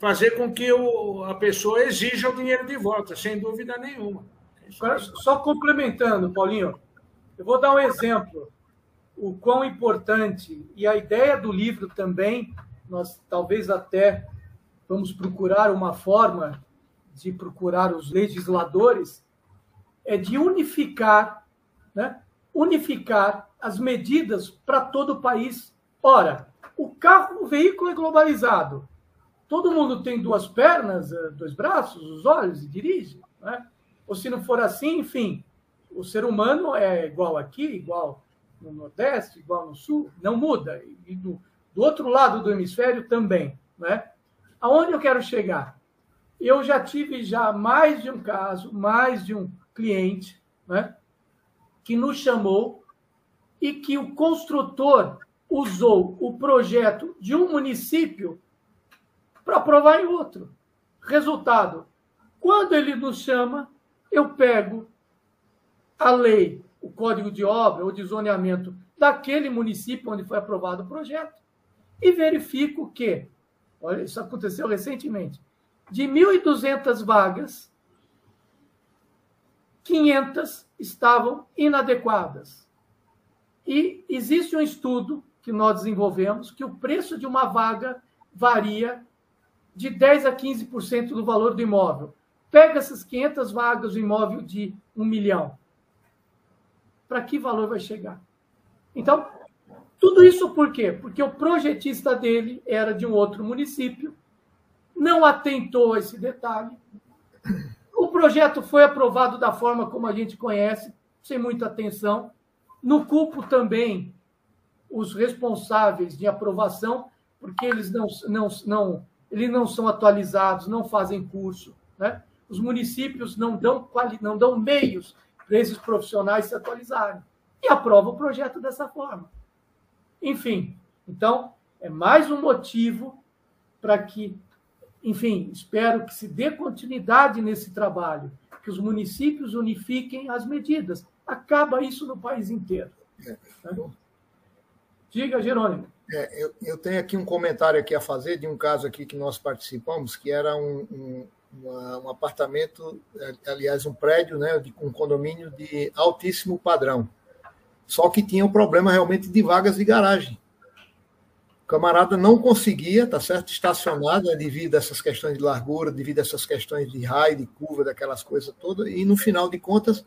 fazer com que o, a pessoa exija o dinheiro de volta, sem dúvida nenhuma. Só complementando, Paulinho, eu vou dar um exemplo o quão importante, e a ideia do livro também, nós talvez até vamos procurar uma forma de procurar os legisladores, é de unificar, né? unificar as medidas para todo o país. Ora, o carro, o veículo é globalizado. Todo mundo tem duas pernas, eh, dois braços, os olhos e dirige. Né? Ou se não for assim, enfim, o ser humano é igual aqui, igual no Nordeste, igual no Sul, não muda. E do, do outro lado do hemisfério também. Né? Aonde eu quero chegar? Eu já tive já mais de um caso, mais de um cliente né, que nos chamou e que o construtor usou o projeto de um município para aprovar em outro. Resultado: quando ele nos chama, eu pego a lei o código de obra ou de zoneamento daquele município onde foi aprovado o projeto e verifico que, olha, isso aconteceu recentemente, de 1.200 vagas, 500 estavam inadequadas. E existe um estudo que nós desenvolvemos que o preço de uma vaga varia de 10 a 15% do valor do imóvel. Pega essas 500 vagas do imóvel de um milhão para que valor vai chegar. Então, tudo isso por quê? Porque o projetista dele era de um outro município, não atentou a esse detalhe. O projeto foi aprovado da forma como a gente conhece, sem muita atenção. No culpo também os responsáveis de aprovação, porque eles não, não, não, eles não são atualizados, não fazem curso. Né? Os municípios não dão, não dão meios para esses profissionais se atualizarem. E aprova o projeto dessa forma. Enfim, então, é mais um motivo para que, enfim, espero que se dê continuidade nesse trabalho, que os municípios unifiquem as medidas. Acaba isso no país inteiro. É. Né? Diga, Jerônimo. É, eu, eu, tenho aqui um comentário aqui a fazer de um caso aqui que nós participamos, que era um, um uma, um apartamento, aliás, um prédio, né, de, um condomínio de altíssimo padrão. Só que tinha um problema realmente de vagas de garagem. O camarada não conseguia, tá certo, estacionar né, devido a essas questões de largura, devido a essas questões de raio, de curva, daquelas coisas todas. E no final de contas,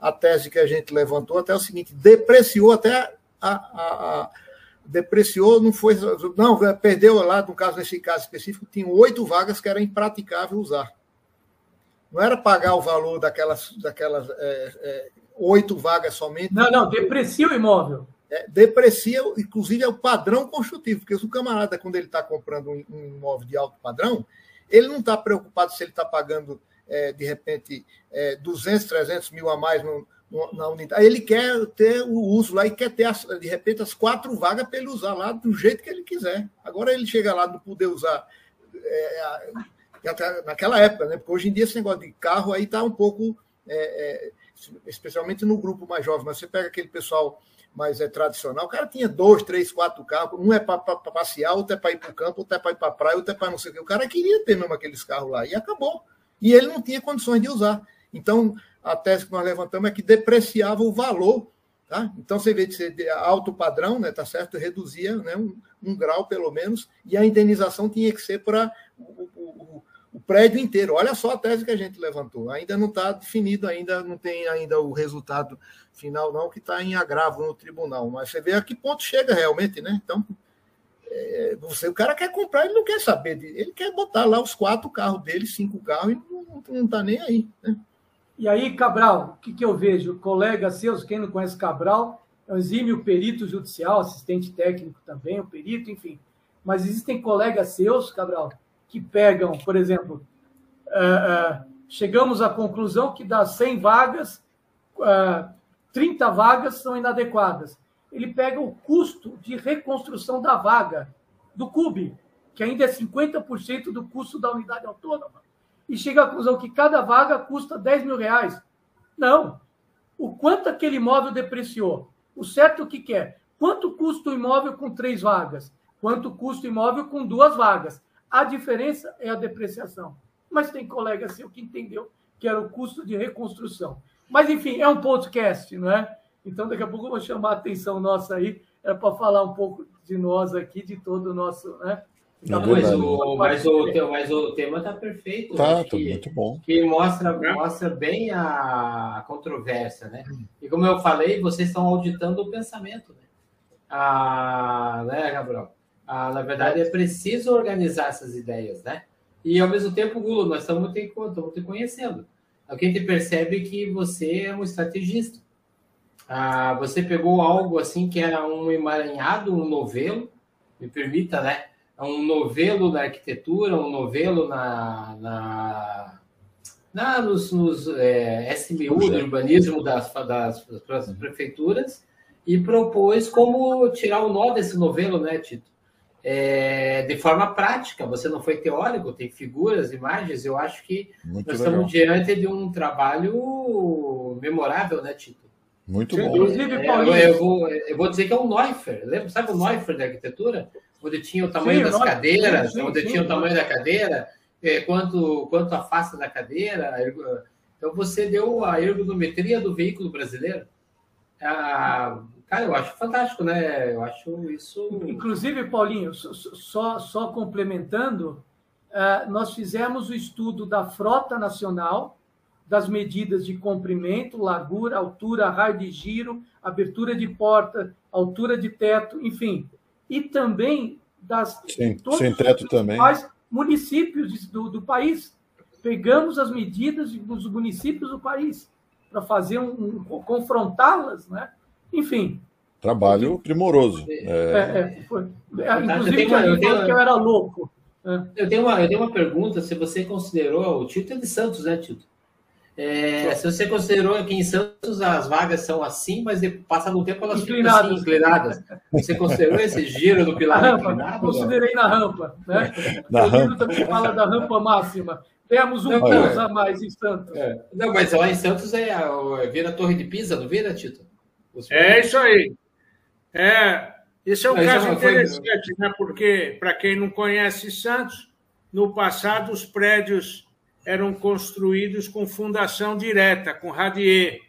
a tese que a gente levantou até é o seguinte: depreciou até a, a, a depreciou, não foi. Não, perdeu lá, no caso, nesse caso específico, tinha oito vagas que era impraticável usar. Não era pagar o valor daquelas, daquelas é, é, oito vagas somente. Não, não, deprecia o imóvel. É, deprecia, inclusive, é o padrão construtivo, porque se o camarada, quando ele está comprando um, um, imóvel de alto padrão, ele não está preocupado se ele está pagando, é, de repente, é, 200, 300 mil a mais no, na unidade. Ele quer ter o uso lá e quer ter, as, de repente, as quatro vagas para ele usar lá do jeito que ele quiser. Agora ele chega lá, não poder usar. É, naquela época, né? Porque hoje em dia esse negócio de carro aí está um pouco. É, é, especialmente no grupo mais jovem, mas você pega aquele pessoal mais é, tradicional, o cara tinha dois, três, quatro carros, um é para passear, outro é para ir para o campo, outro é para ir para a praia, outro é para não sei o que. O cara queria ter mesmo aqueles carros lá, e acabou. E ele não tinha condições de usar. Então, a tese que nós levantamos é que depreciava o valor. Tá? Então, você vê de ser alto padrão, né, tá certo? reduzia né, um, um grau, pelo menos, e a indenização tinha que ser para o, o, o prédio inteiro. Olha só a tese que a gente levantou. Ainda não está definido, ainda não tem ainda o resultado final, não, que está em agravo no tribunal. Mas você vê a que ponto chega realmente, né? Então, é, você, o cara quer comprar, ele não quer saber, ele quer botar lá os quatro carros dele, cinco carros, e não está nem aí. Né? E aí, Cabral, o que, que eu vejo? Colegas seus, quem não conhece Cabral, é um exímio perito judicial, assistente técnico também, um perito, enfim. Mas existem colegas seus, Cabral, que pegam, por exemplo, uh, uh, chegamos à conclusão que das 100 vagas, uh, eh, 30 vagas são inadequadas. Ele pega o custo de reconstrução da vaga, do CUB, que ainda é 50% do custo da unidade autônoma, e chega à conclusão que cada vaga custa 10 mil reais. Não. O quanto aquele imóvel depreciou? O certo o que quer? Quanto custa o imóvel com três vagas? Quanto custa o imóvel com duas vagas? A diferença é a depreciação. Mas tem colega seu que entendeu que era o custo de reconstrução. Mas, enfim, é um podcast, não é? Então, daqui a pouco eu vou chamar a atenção nossa aí, é para falar um pouco de nós aqui, de todo o nosso. Né? Não, mas, o, mas, o, mas o tema está perfeito. Tá, né? tá muito bom. Que mostra, mostra bem a controvérsia, né? E como eu falei, vocês estão auditando o pensamento, né? Ah, né, Gabriel? Ah, na verdade, é preciso organizar essas ideias, né? E ao mesmo tempo, Gulo, nós estamos te, estamos te conhecendo. A gente percebe que você é um estrategista. Ah, você pegou algo assim que era um emaranhado, um novelo, me permita, né? Um novelo na arquitetura, um novelo na, na, na nos, nos é, SMU, do urbanismo das, das, das prefeituras, e propôs como tirar o nó desse novelo, né, Tito? é, de forma prática. Você não foi teórico, tem figuras, imagens. Eu acho que Muito nós legal. estamos diante de um trabalho memorável, né, Tito? Muito bom. Inclusive, é, eu, eu, vou, eu vou dizer que é um Neuffer. Lembra, sabe o Neuffer da arquitetura? Onde tinha o tamanho sim, das cadeiras, sim, onde sim, tinha o tamanho da cadeira, é, quanto, quanto afasta da cadeira. Então, você deu a ergonometria do veículo brasileiro. Ah, Cara, eu acho fantástico, né? Eu acho isso. Inclusive, Paulinho, só, só complementando, uh, nós fizemos o estudo da frota nacional, das medidas de comprimento, largura, altura, raio de giro, abertura de porta, altura de teto, enfim. E também das Sim, sem teto também. municípios do, do país. Pegamos as medidas dos municípios do país para fazer um, um confrontá-las, né? Enfim. Trabalho primoroso. É, é, é foi. É, inclusive, uma, eu, tenho, que eu era louco. É. Eu, tenho uma, eu tenho uma pergunta: se você considerou. O Tito é de Santos, né, Tito? É, se você considerou que em Santos as vagas são assim, mas passa no tempo elas ficam assim, inclinadas. Você considerou esse giro do pilar rampa, inclinado? Considerei na rampa. Né? Na o rampa. também fala da rampa máxima. Temos um pouso a mais em Santos. É. Não, mas lá em Santos é, vira a Torre de Pisa, não vira, Tito? É isso aí. É, esse é um Mas caso interessante, né? porque, para quem não conhece Santos, no passado os prédios eram construídos com fundação direta, com radier.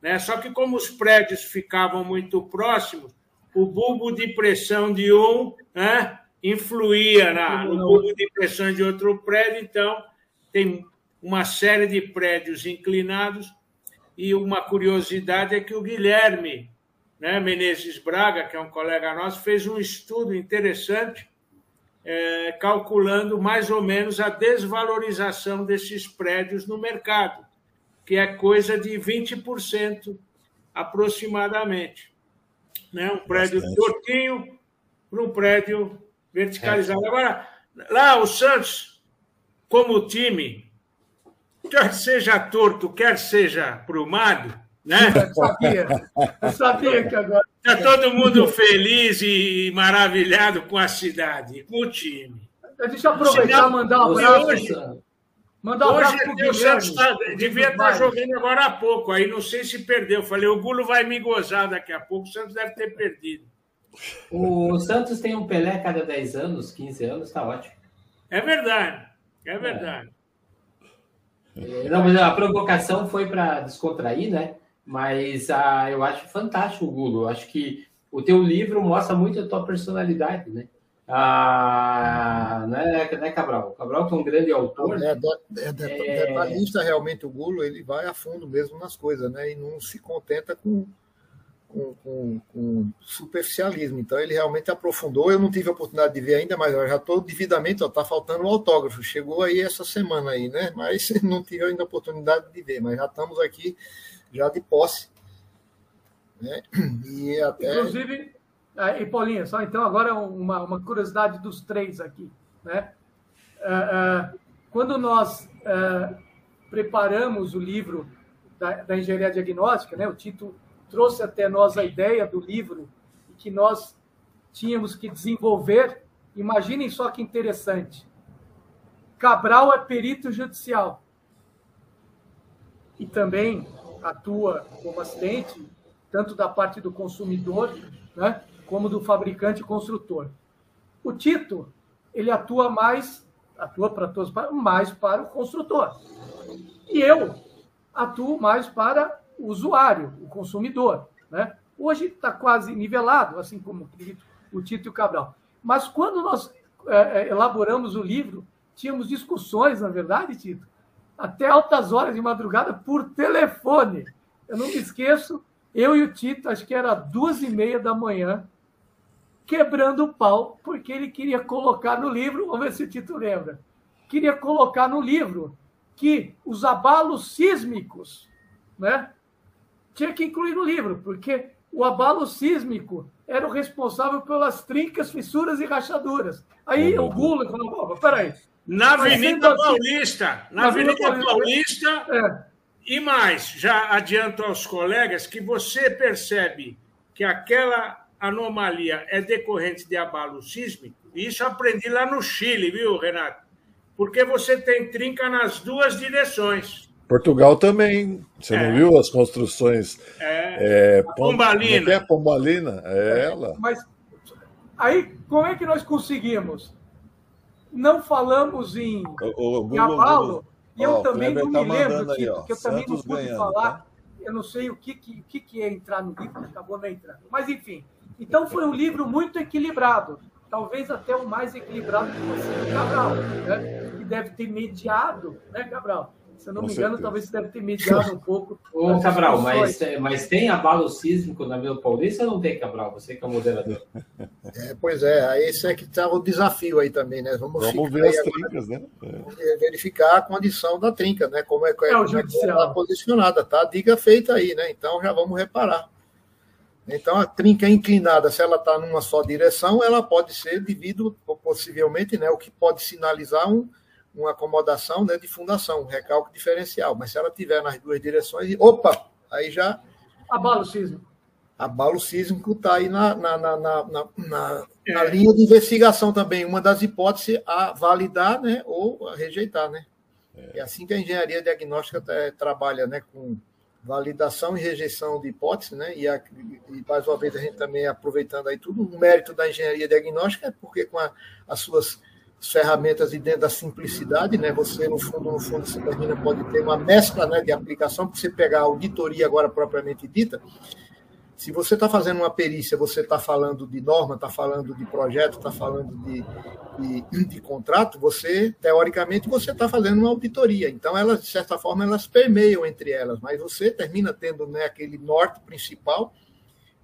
Né? Só que, como os prédios ficavam muito próximos, o bulbo de pressão de um né, influía na, no bulbo de pressão de outro prédio, então tem uma série de prédios inclinados e uma curiosidade é que o Guilherme né, Menezes Braga, que é um colega nosso, fez um estudo interessante é, calculando mais ou menos a desvalorização desses prédios no mercado, que é coisa de 20% aproximadamente. Né? Um prédio Bastante. tortinho para um prédio verticalizado. É. Agora, lá o Santos, como time, quer seja torto, quer seja prumado, né? (laughs) Eu sabia, eu sabia que agora. Está todo mundo feliz e maravilhado com a cidade, com o time. Deixa eu aproveitar e mandar um abraço. Hoje, mandar um abraço o Santos tá, devia estar tá jogando agora há pouco, aí não sei se perdeu. Falei, o Gulo vai me gozar daqui a pouco, o Santos deve ter perdido. O Santos tem um Pelé cada 10 anos, 15 anos, está ótimo. É verdade, é verdade. É. Não, mas a provocação foi para descontrair, né? Mas ah, eu acho fantástico, Gulo. Eu acho que o teu livro mostra muito a tua personalidade, né? Ah, né, né, Cabral? Cabral que é um grande autor. É, é, é, detalhista realmente o Gulo, ele vai a fundo mesmo nas coisas, né? E não se contenta com, com, com, com superficialismo. Então ele realmente aprofundou. Eu não tive a oportunidade de ver ainda, mas já estou devidamente, está faltando o autógrafo. Chegou aí essa semana aí, né? Mas (laughs) não tive ainda a oportunidade de ver, mas já estamos aqui já de posse. Né? E até... Inclusive, e Paulinha, só então agora uma, uma curiosidade dos três aqui. Né? Uh, uh, quando nós uh, preparamos o livro da, da, engenharia diagnóstica, né, o Tito trouxe até nós a ideia do livro que nós tínhamos que desenvolver. Imaginem só que interessante. Cabral é perito judicial e também atua como assistente, tanto da parte do consumidor, né, como do fabricante construtor. O Tito, ele atua mais, atua para todos, mais para o construtor. E eu atuo mais para o usuário, o consumidor. Né? Hoje está quase nivelado, assim como o Tito e o Cabral. Mas quando nós é, elaboramos o livro, tínhamos discussões, na verdade, Tito, até altas horas de madrugada por telefone. Eu não me esqueço, eu e o Tito, acho que era duas e meia da manhã, quebrando o pau, porque ele queria colocar no livro, vamos ver se o Tito lembra, queria colocar no livro que os abalos sísmicos, né, tinha que incluir no livro, porque o abalo sísmico era o responsável pelas trincas, fissuras e rachaduras. Aí o Gula falou, peraí, na Avenida assim, Paulista. Na, Avenida, Paulista. Paulista é. E mais, já adianto aos colegas que você percebe que aquela anomalia é decorrente de abalo sísmico. Isso eu aprendi lá no Chile, viu, Renato? Porque você tem trinca nas duas direções. Portugal também. Você é. não viu as construções? É. é Pombalina. É, é Pombalina? É ela. Mas aí, como é que nós conseguimos? Não falamos em, o, Abalo, e eu também não tá me lembro, aí, porque eu também não pude ganhando, falar, tá? eu não sei o que, que, o que, que é entrar no livro, acabou não entrando. Mas, enfim, então foi um livro muito equilibrado, talvez até o mais equilibrado que você, Cabral, né? que deve ter mediado, né, Cabral? Se eu não Com me engano, certeza. talvez você deve ter mediado um pouco. (laughs) Ô, Cabral, mas, mas tem abalo sísmico na Vila Paulista ou não tem, Cabral? Você que é o moderador. É, pois é, esse é que está o desafio aí também, né? Vamos, Vamos ver as trincas, né? É. Verificar a condição da trinca, né? Como é, é, é, como é que ela está posicionada, tá? Diga feita aí, né? Então já vamos reparar. Então, a trinca inclinada, se ela está numa só direção, ela pode ser devido, possivelmente, né, o que pode sinalizar um, uma acomodação né, de fundação, um recalque diferencial. Mas se ela tiver nas duas direções, opa, aí já. Abalo sísmico. Abalo sísmico está aí na, na, na, na, na, na linha de investigação também, uma das hipóteses a validar né, ou a rejeitar. Né? É. é assim que a engenharia diagnóstica trabalha né, com validação e rejeição de hipóteses, né? E, a, e mais uma vez a gente também aproveitando aí tudo, o mérito da engenharia diagnóstica é porque com a, as suas ferramentas e dentro da simplicidade, né? Você no fundo, no fundo, você termina pode ter uma mescla, né, de aplicação, porque você pegar a auditoria agora propriamente dita, se você está fazendo uma perícia, você está falando de norma, está falando de projeto, está falando de, de, de, contrato, você, teoricamente, você está fazendo uma auditoria. Então, elas, de certa forma, elas permeiam entre elas, mas você termina tendo né, aquele norte principal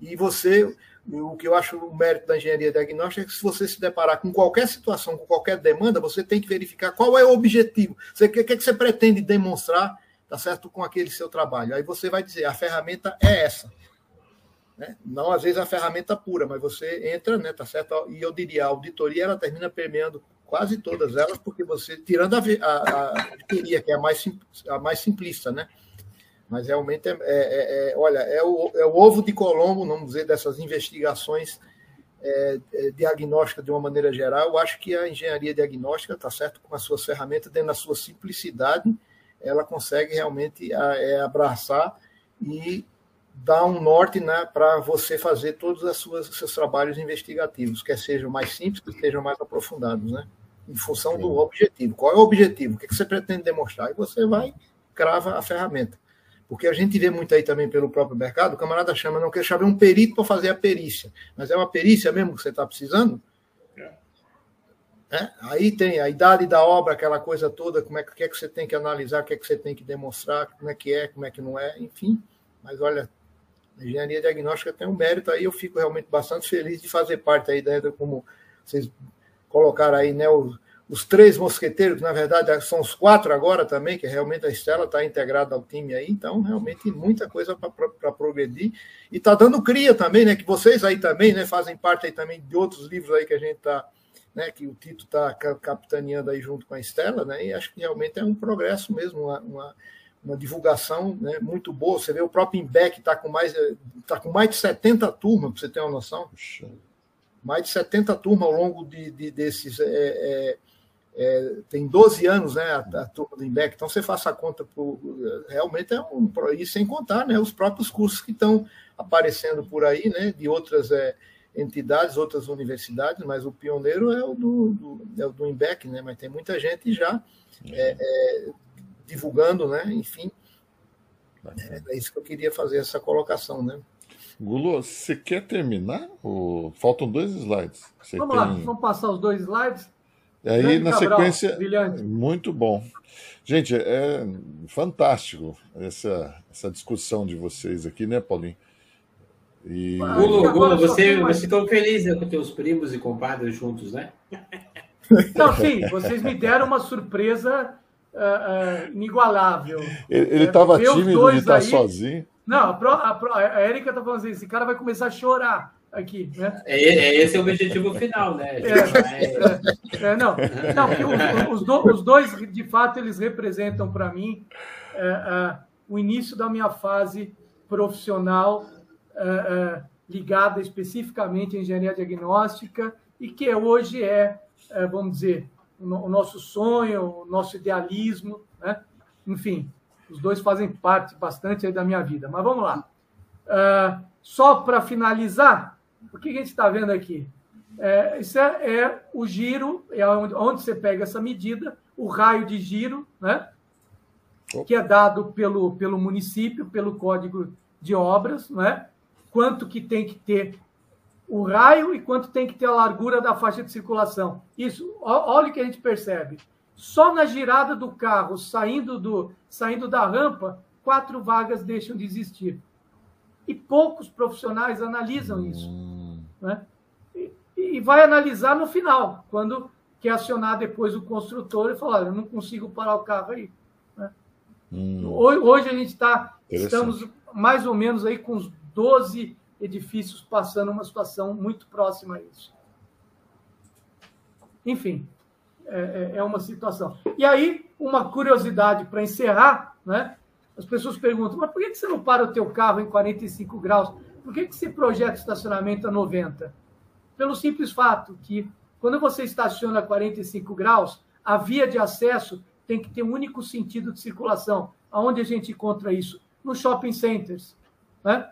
e você o que eu acho o mérito da engenharia diagnóstica é que se você se deparar com qualquer situação, com qualquer demanda, você tem que verificar qual é o objetivo. o que, é que você pretende demonstrar, tá certo, com aquele seu trabalho. Aí você vai dizer, a ferramenta é essa. Né? Não, às vezes, a ferramenta pura, mas você entra, né, tá certo? E eu diria, a auditoria ela termina permeando quase todas elas, porque você, tirando a, a, a que é a mais, a mais simplista, né? Mas realmente, é, é, é, olha, é o, é o ovo de Colombo, vamos dizer, dessas investigações é, é, diagnóstica de uma maneira geral. Eu acho que a engenharia diagnóstica, está certo, com as suas ferramentas, dentro da sua simplicidade, ela consegue realmente é, abraçar e dar um norte né, para você fazer todos os seus trabalhos investigativos, quer sejam mais simples, que sejam mais aprofundados, né? em função do objetivo. Qual é o objetivo? O que você pretende demonstrar? E você vai, crava a ferramenta. Porque a gente vê muito aí também pelo próprio mercado, o camarada chama, não quer chamar um perito para fazer a perícia. Mas é uma perícia mesmo que você está precisando? É. é. Aí tem a idade da obra, aquela coisa toda, como é que, é que você tem que analisar, o que é que você tem que demonstrar, como é que é, como é que não é, enfim. Mas olha, a engenharia diagnóstica tem um mérito aí, eu fico realmente bastante feliz de fazer parte aí da como vocês colocaram aí, né, os três mosqueteiros, que na verdade são os quatro agora também, que realmente a Estela está integrada ao time aí, então realmente muita coisa para progredir. E está dando cria também, né? Que vocês aí também né, fazem parte aí também de outros livros aí que a gente está, né? Que o Tito está capitaneando aí junto com a Estela, né? E acho que realmente é um progresso mesmo, uma, uma, uma divulgação né, muito boa. Você vê o próprio IMBEC está com mais tá com mais de 70 turmas, para você ter uma noção. Mais de 70 turmas ao longo de, de desses. É, é, é, tem 12 anos, né, a, a turma do IMBEC, então você faça a conta, por, realmente é um, e sem contar, né, os próprios cursos que estão aparecendo por aí, né, de outras é, entidades, outras universidades, mas o pioneiro é o do, do, é o do IMBEC, né, mas tem muita gente já é, é, divulgando, né, enfim, é, é, isso que eu queria fazer, essa colocação, né. Gulo, você quer terminar? Ou... Faltam dois slides. Você vamos tem... lá, vamos passar os dois slides. Aí, Grande na Cabral, sequência, brilhante. muito bom. Gente, é fantástico essa, essa discussão de vocês aqui, né, Paulinho? E... Gulo, Gulo, você, você ficou feliz né, com teus primos e compadres juntos, né? Não, sim, vocês me deram uma surpresa uh, uh, inigualável. Ele estava tímido de estar aí, sozinho. Não, a, Pro, a, Pro, a Erika está falando assim: esse cara vai começar a chorar aqui, né? É, é, esse é o objetivo final, né? É, é, é, não, não os, do, os, dois, de fato, eles representam para mim é, é, o início da minha fase profissional ligada especificamente à engenharia diagnóstica e que hoje é, vamos dizer, o, nosso sonho, o nosso idealismo, né? Enfim, os dois fazem parte bastante da minha vida. Mas vamos lá. só para finalizar, o que a gente está vendo aqui? É, isso é, é, o giro, é onde, onde, você pega essa medida, o raio de giro, né? que é dado pelo, pelo município, pelo código de obras, né? quanto que tem que ter o raio e quanto tem que ter a largura da faixa de circulação. Isso, olha o que a gente percebe. Só na girada do carro, saindo, do, saindo da rampa, quatro vagas deixam de existir. E poucos profissionais analisam isso. Né? E, e, vai analisar no final, quando quer acionar depois o construtor e falar: eu não consigo parar o carro aí. Né? Hum. Hoje a gente está, estamos mais ou menos aí com uns 12 edifícios passando uma situação muito próxima a isso. Enfim, é, é, é uma situação. E aí, uma curiosidade para encerrar, né? As pessoas perguntam, mas por que você não para o teu carro em 45 graus? Por que você projeta estacionamento a 90? Pelo simples fato que, quando você estaciona a 45 graus, a via de acesso tem que ter um único sentido de circulação. Aonde a gente encontra isso? Nos shopping centers. Né?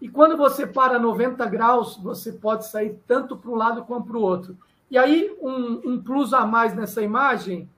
E quando você para 90 graus, você pode sair tanto para um lado como para o outro. E aí, um, um plus a mais nessa imagem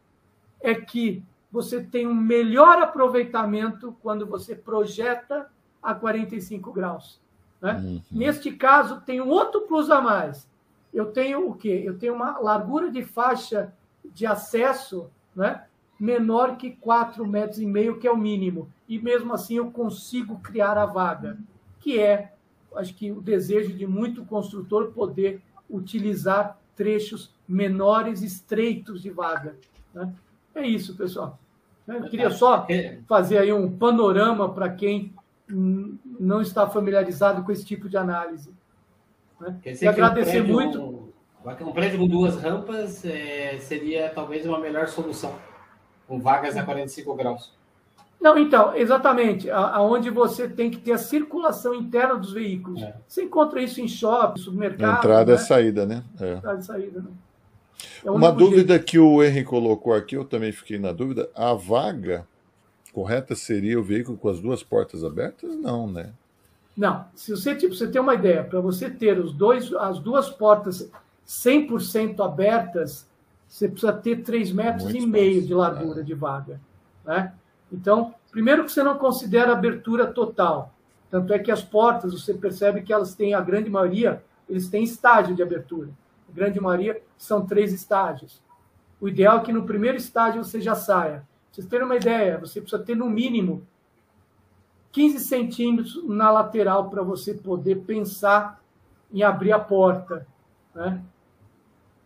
é que você tem um melhor aproveitamento quando você projeta a 45 graus. Né? Uhum. Neste caso, tem um outro plus a mais. Eu tenho o quê? Eu tenho uma largura de faixa de acesso né, menor que 4 metros e meio, que é o mínimo. E mesmo assim eu consigo criar a vaga, que é, acho que o desejo de muito construtor poder utilizar trechos menores, estreitos de vaga. Né? É isso, pessoal. Eu queria só fazer aí um panorama para quem não está familiarizado com esse tipo de análise. Né? E agradecer um prédio, muito. Um, prédio com duas rampas é, seria talvez uma melhor solução, com vagas a 45 graus. Não, então, exatamente, aonde você tem que ter a circulação interna dos veículos. É. Você encontra isso em shopping, supermercado. Entrada né? e saída, né? É. Entrada e saída, né? É Uma dúvida jeito. que o Henry colocou aqui, eu também fiquei na dúvida. A vaga correta seria o veículo com as duas portas abertas? Não, né? Não. Se você, tipo, você tem uma ideia, para você ter os dois, as duas portas 100% abertas, você precisa ter 3 metros Muito e meio de largura é. de vaga. Né? Então, primeiro que você não considera abertura total. Tanto é que as portas, você percebe que elas têm, a grande maioria, eles têm estágio de abertura. A grande maioria são três estágios. O ideal é que no primeiro estágio você já saia. Vocês terem uma ideia, você precisa ter no mínimo 15 centímetros na lateral para você poder pensar em abrir a porta. Né?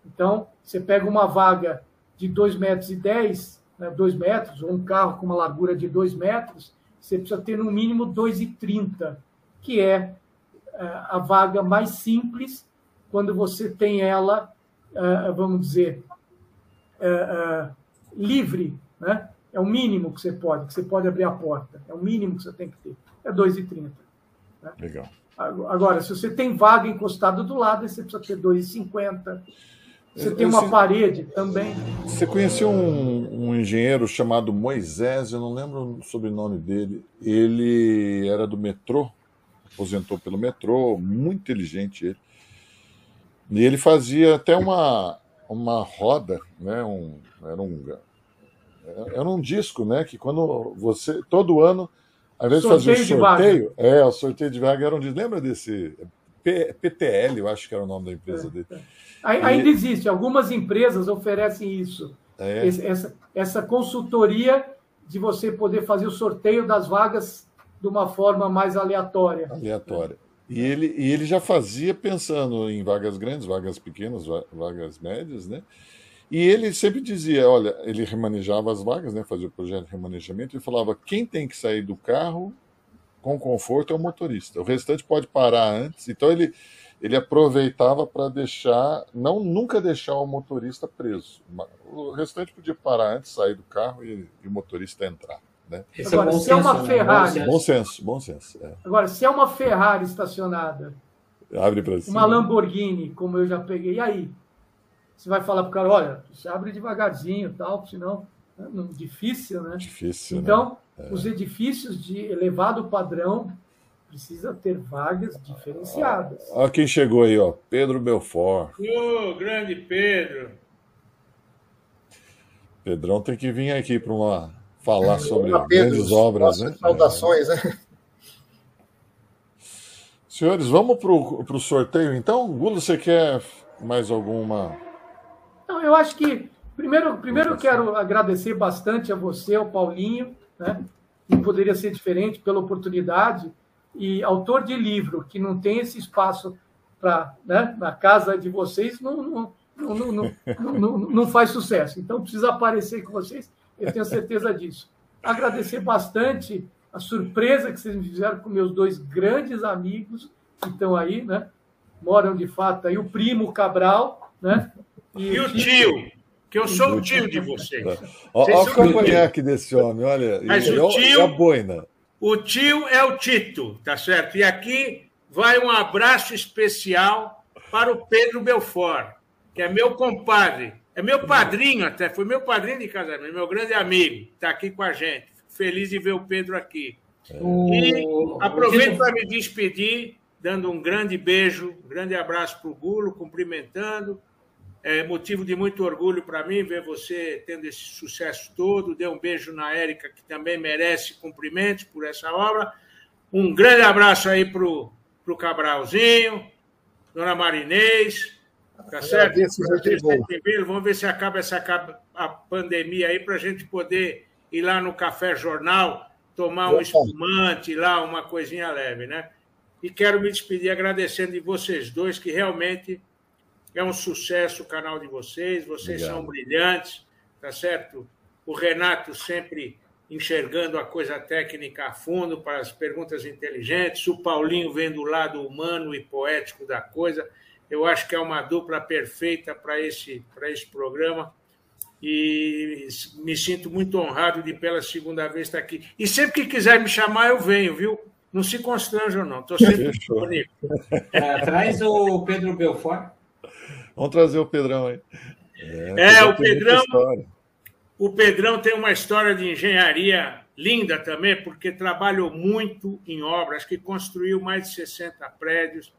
Então, você pega uma vaga de 2 metros e 10, né, 2 metros, ou um carro com uma largura de 2 metros, você precisa ter no mínimo 2,30, que é, é a vaga mais simples quando você tem ela, é, vamos dizer, é, livre, né? É o mínimo que você pode, que você pode abrir a porta. É o mínimo que você tem que ter. É 2,30. Né? Legal. Agora, se você tem vaga encostada do lado, você precisa ter 2,50. Você tem uma parede também. Você conheceu um, um, engenheiro chamado Moisés, eu não lembro o sobrenome dele. Ele era do metrô, aposentou pelo metrô, muito inteligente ele. E ele fazia até uma, uma roda, né? Um, era um era um disco, né? Que quando você todo ano, ao invés de fazer o sorteio, é o sorteio de vaga era um disco. Lembra desse P, PTL? Eu acho que era o nome da empresa é, dele. É. Ainda existe, algumas empresas oferecem isso. É. Essa, essa consultoria de você poder fazer o sorteio das vagas de uma forma mais aleatória. Aleatória. E ele, e ele já fazia pensando em vagas grandes, vagas pequenas, vagas médias, né? E ele sempre dizia, olha, ele remanejava as vagas, né? Fazia o projeto de remanejamento e falava, quem tem que sair do carro com conforto é o motorista. O restante pode parar antes. Então ele ele aproveitava para deixar, não nunca deixar o motorista preso. O restante podia parar antes, sair do carro e, e o motorista entrar. Né? Agora, é se é uma né? Ferrari. Bom senso, bom senso. É. Agora, se é uma Ferrari estacionada, abre para cima. Uma Lamborghini, como eu já peguei, e aí? Você vai falar para o cara: olha, você abre devagarzinho, tal, senão. Né? Difícil, né? Difícil. Então, né? é. os edifícios de elevado padrão precisa ter vagas diferenciadas. Olha quem chegou aí, ó. Pedro Belfort. Ô, oh, grande Pedro. Pedrão tem que vir aqui para uma falar sobre Pedro, grandes obras, né? Saudações, né? Senhores, vamos para o sorteio então? Gulo, você quer mais alguma? Não, eu acho que primeiro, primeiro eu quero agradecer bastante a você, ao Paulinho, né? Não poderia ser diferente pela oportunidade e autor de livro que não tem esse espaço para né, na casa de vocês não, não, não, (laughs) não, não, não faz sucesso. Então precisa aparecer com vocês, eu tenho certeza disso. Agradecer bastante a surpresa que vocês me fizeram com meus dois grandes amigos que estão aí, né? Moram de fato aí, o primo Cabral, né? E, o tio, que eu sou o tio de vocês. Olha o cavanhaque desse homem, olha. Mas e, o tio, e a boina. O tio é o Tito, tá certo? E aqui vai um abraço especial para o Pedro Belfort, que é meu compadre, é meu padrinho até, foi meu padrinho de casamento, meu grande amigo, está aqui com a gente. Feliz de ver o Pedro aqui. E aproveito para me despedir, dando um grande beijo, um grande abraço para o Gulo, cumprimentando é motivo de muito orgulho para mim ver você tendo esse sucesso todo. Dê um beijo na Érica, que também merece cumprimentos por essa obra. Um grande abraço aí para o Cabralzinho, Dona Marinês, tá certo? Vamos ver se acaba essa a pandemia aí para a gente poder ir lá no Café Jornal, tomar um espumante lá, uma coisinha leve, né? E quero me despedir agradecendo de vocês dois que realmente é um sucesso o canal de vocês, vocês Obrigado. são brilhantes, tá certo? O Renato sempre enxergando a coisa técnica a fundo para as perguntas inteligentes, o Paulinho vendo o lado humano e poético da coisa. Eu acho que é uma dupla perfeita para esse, para esse programa e me sinto muito honrado de pela segunda vez estar aqui. E sempre que quiser me chamar, eu venho, viu? Não se constranjam, não. Estou sempre disponível. (laughs) É, traz o Pedro Belfort. Vamos trazer o Pedrão aí. É, é o Pedrão. O Pedrão tem uma história de engenharia linda também, porque trabalhou muito em obras, que construiu mais de 60 prédios,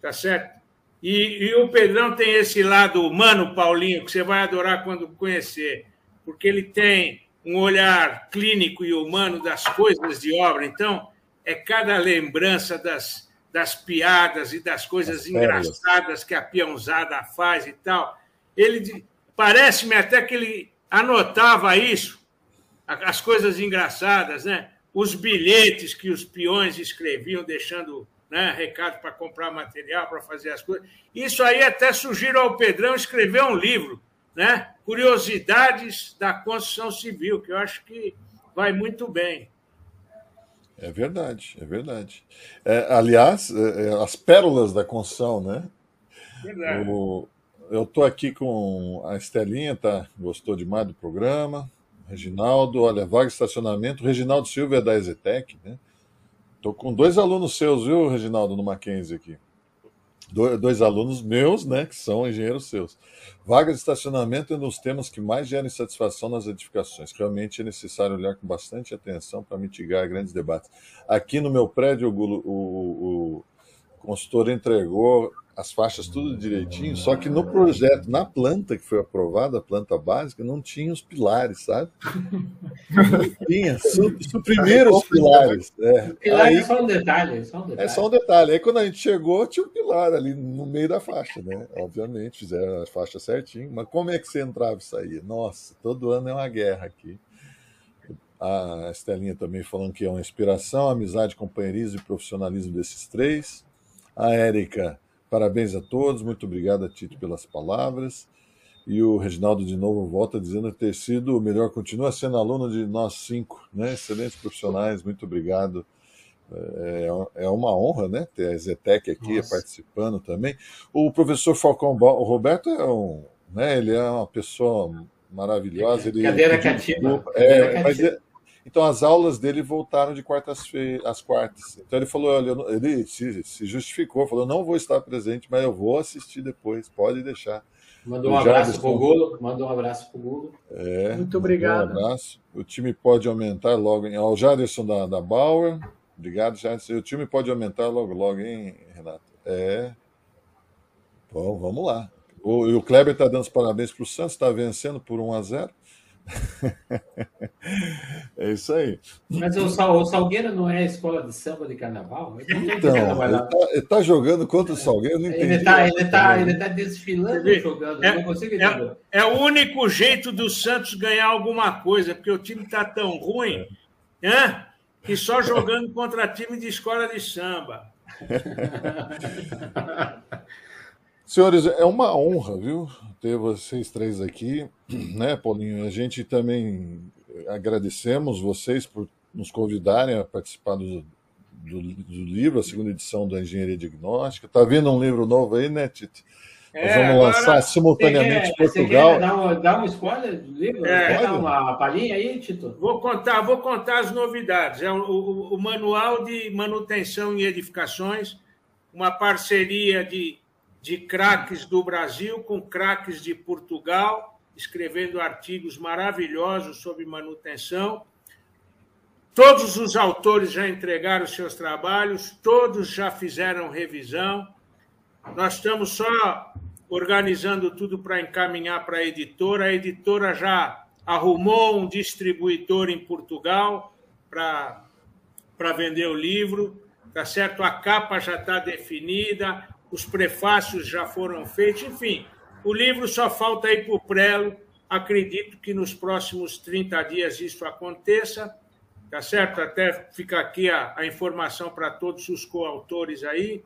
tá certo? E, e, o Pedrão tem esse lado humano, Paulinho, que você vai adorar quando conhecer, porque ele tem um olhar clínico e humano das coisas de obra. Então, é cada lembrança das, das piadas e das coisas engraçadas que a peãozada faz e tal. Ele parece-me até que ele anotava isso, as coisas engraçadas, né? Os bilhetes que os peões escreviam, deixando né, recado para comprar material, para fazer as coisas. Isso aí até sugiro ao Pedrão escrever um livro, né? Curiosidades da construção civil, que eu acho que vai muito bem. É verdade, é verdade. É, aliás, é, é as pérolas da construção, né? Verdade. O, eu estou aqui com a Estelinha, tá? Gostou demais do programa. Reginaldo, olha, vaga de estacionamento. Reginaldo Silva é da Ezetec, né? Estou com dois alunos seus, viu, Reginaldo, no Mackenzie aqui. Do, dois alunos meus, né, que são engenheiros seus. Vaga de estacionamento é um dos temas que mais geram insatisfação nas edificações. Realmente é necessário olhar com bastante atenção para mitigar grandes debates. Aqui no meu prédio, o, o, o consultor entregou as faixas tudo direitinho, só que no projeto, na planta que foi aprovada, a planta básica, não tinha os pilares, sabe? Não (laughs) tinha, suprimiram os pilares. É. Pilar Aí, é só um detalhe, só um detalhe. É só um detalhe. Aí quando a gente chegou, tinha um pilar ali no meio da faixa, né? Obviamente, fizeram a faixa certinho, mas como é que você entrava e saía? Nossa, todo ano é uma guerra aqui. A Estelinha também falando que é uma inspiração, amizade, companheirismo e profissionalismo desses três. A Érica Parabéns a todos, muito obrigado a Tito pelas palavras. E o Reginaldo de novo volta dizendo ter sido o melhor, continua sendo aluno de nós cinco, né? Excelentes profissionais, muito obrigado. É, é uma honra, né? Ter a Zetec aqui Nossa. participando também. O professor Falcão o Roberto é um, né? Ele é uma pessoa maravilhosa. Ele, Cadeira cativa. É, Cadeira mas cativa. Então as aulas dele voltaram de quartas-feiras às quartas. Então ele falou, olha, ele se, se, justificou, falou, não vou estar presente, mas eu vou assistir depois, pode deixar. Mandou um abraço para o Gulo, mandou um abraço para o Gulo. É, Muito obrigado. Um abraço. O time pode aumentar logo. Em... Ó, o Jaderson da, da Bauer. Obrigado, Jaderson. O time pode aumentar logo, logo, hein, Renato? É. Bom, vamos lá. O, o Kleber está dando os parabéns para o Santos, está vencendo por 1 a 0 (laughs) é isso aí. Mas o, Sal, o Salgueiro não é escola de samba de carnaval? Então, ele está tá jogando contra o Salgueiro, não Ele está ele tá, ele tá desfilando jogando, é, é, é, o único jeito do Santos ganhar alguma coisa, porque o time está tão ruim é. né, que só jogando contra time de escola de samba. (laughs) Senhores, é uma honra, viu, ter vocês três aqui, (clears throat) né, Paulinho? A gente também agradecemos vocês por nos convidarem a participar do, do, do livro, a segunda edição da Engenharia Diagnóstica. Tá vendo um livro novo aí, né, Tite? É, Nós vamos lançar simultaneamente em Portugal. Dar um, dar um spoiler do livro? É, quer dar uma palhinha aí, Tito? Vou contar, vou contar as novidades. É o, o, o Manual de Manutenção e Edificações, uma parceria de de craques do Brasil com craques de Portugal, escrevendo artigos maravilhosos sobre manutenção. Todos os autores já entregaram seus trabalhos, todos já fizeram revisão. Nós estamos só organizando tudo para encaminhar para a editora. A editora já arrumou um distribuidor em Portugal para vender o livro, tá certo? A capa já está definida, os prefácios já foram feitos, enfim, o livro só falta ir para o prelo. Acredito que nos próximos 30 dias isso aconteça, tá certo? Até fica aqui a, a informação para todos os coautores aí.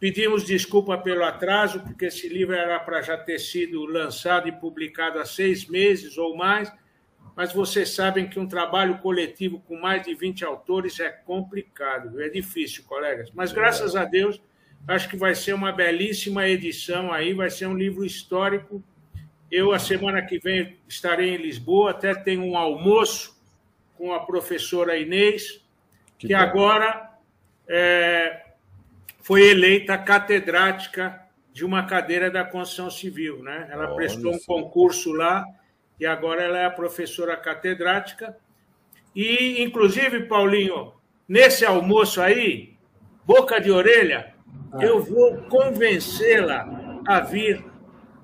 Pedimos desculpa pelo atraso, porque esse livro era para já ter sido lançado e publicado há seis meses ou mais, mas vocês sabem que um trabalho coletivo com mais de 20 autores é complicado, é difícil, colegas. Mas graças a Deus, acho que vai ser uma belíssima edição aí, vai ser um livro histórico. Eu, a semana que vem, estarei em Lisboa, até tenho um almoço com a professora Inês, que, que agora é, foi eleita catedrática de uma cadeira da construção civil. Né? Ela prestou um concurso lá e agora ela é a professora catedrática. E, inclusive, Paulinho, nesse almoço aí, boca de orelha. Eu vou convencê-la a vir